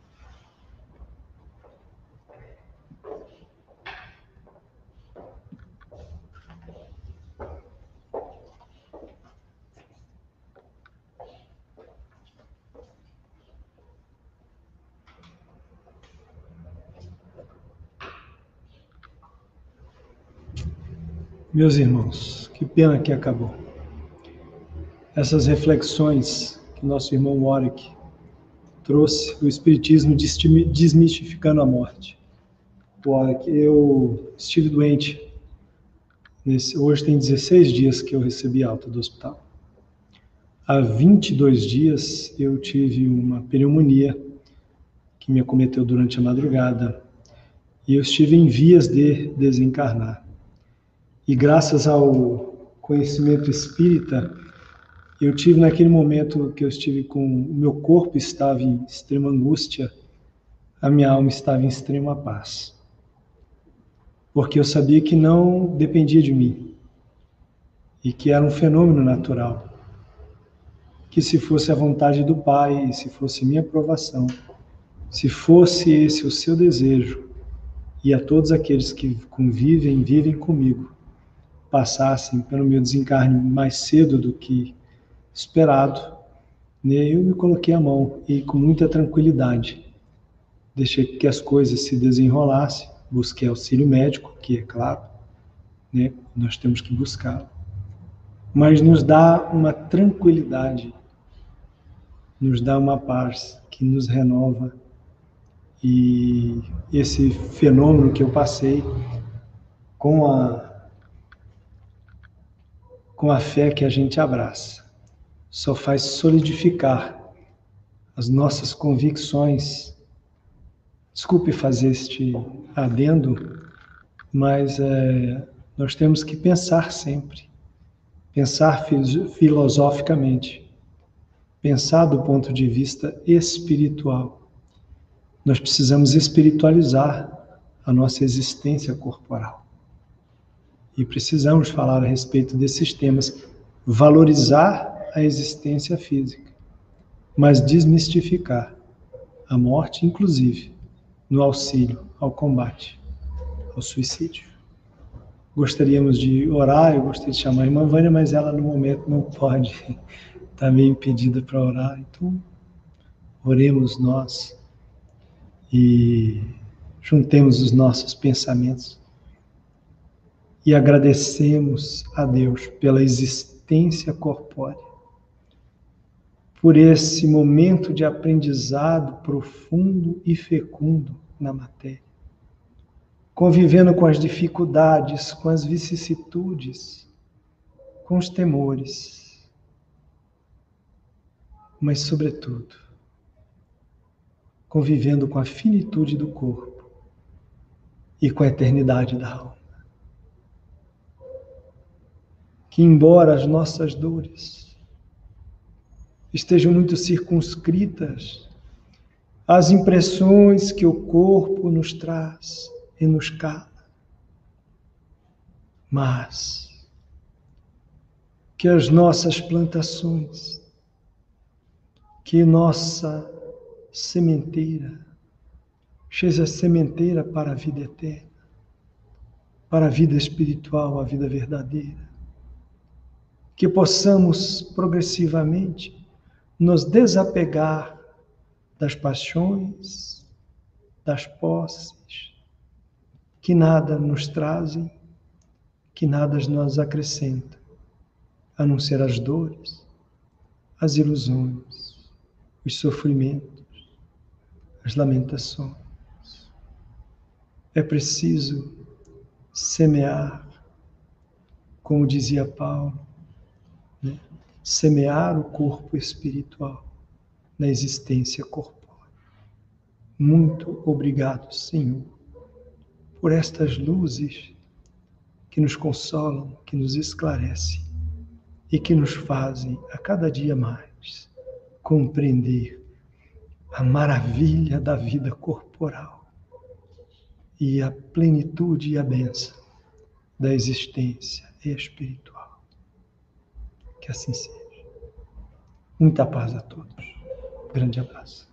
Meus irmãos, que pena que acabou essas reflexões que nosso irmão Warwick trouxe, o Espiritismo desmistificando a morte. Warwick, eu estive doente. Nesse, hoje tem 16 dias que eu recebi alta do hospital. Há 22 dias eu tive uma pneumonia que me acometeu durante a madrugada e eu estive em vias de desencarnar. E graças ao conhecimento espírita, eu tive naquele momento que eu estive com o meu corpo estava em extrema angústia, a minha alma estava em extrema paz. Porque eu sabia que não dependia de mim e que era um fenômeno natural. Que se fosse a vontade do Pai, se fosse minha aprovação, se fosse esse o seu desejo, e a todos aqueles que convivem, vivem comigo, passassem pelo meu desencarne mais cedo do que esperado. Aí eu me coloquei a mão e com muita tranquilidade deixei que as coisas se desenrolassem, busquei auxílio médico, que é claro, né, nós temos que buscar, mas nos dá uma tranquilidade, nos dá uma paz que nos renova e esse fenômeno que eu passei com a com a fé que a gente abraça só faz solidificar as nossas convicções. Desculpe fazer este adendo, mas é, nós temos que pensar sempre, pensar filosoficamente, pensar do ponto de vista espiritual. Nós precisamos espiritualizar a nossa existência corporal. E precisamos falar a respeito desses temas, valorizar a existência física, mas desmistificar a morte, inclusive, no auxílio ao combate ao suicídio. Gostaríamos de orar, eu gostaria de chamar a irmã Vânia, mas ela no momento não pode, está *laughs* meio impedida para orar, então oremos nós e juntemos os nossos pensamentos e agradecemos a Deus pela existência corpórea por esse momento de aprendizado profundo e fecundo na matéria. convivendo com as dificuldades, com as vicissitudes, com os temores, mas, sobretudo, convivendo com a finitude do corpo e com a eternidade da alma. Que, embora as nossas dores estejam muito circunscritas às impressões que o corpo nos traz e nos cala, mas que as nossas plantações, que nossa sementeira seja sementeira para a vida eterna, para a vida espiritual, a vida verdadeira. Que possamos progressivamente nos desapegar das paixões, das posses, que nada nos trazem, que nada nos acrescenta, a não ser as dores, as ilusões, os sofrimentos, as lamentações. É preciso semear, como dizia Paulo? Semear o corpo espiritual na existência corpórea. Muito obrigado, Senhor, por estas luzes que nos consolam, que nos esclarecem e que nos fazem a cada dia mais compreender a maravilha da vida corporal e a plenitude e a benção da existência espiritual. Que assim seja. Muita paz a todos. Grande abraço.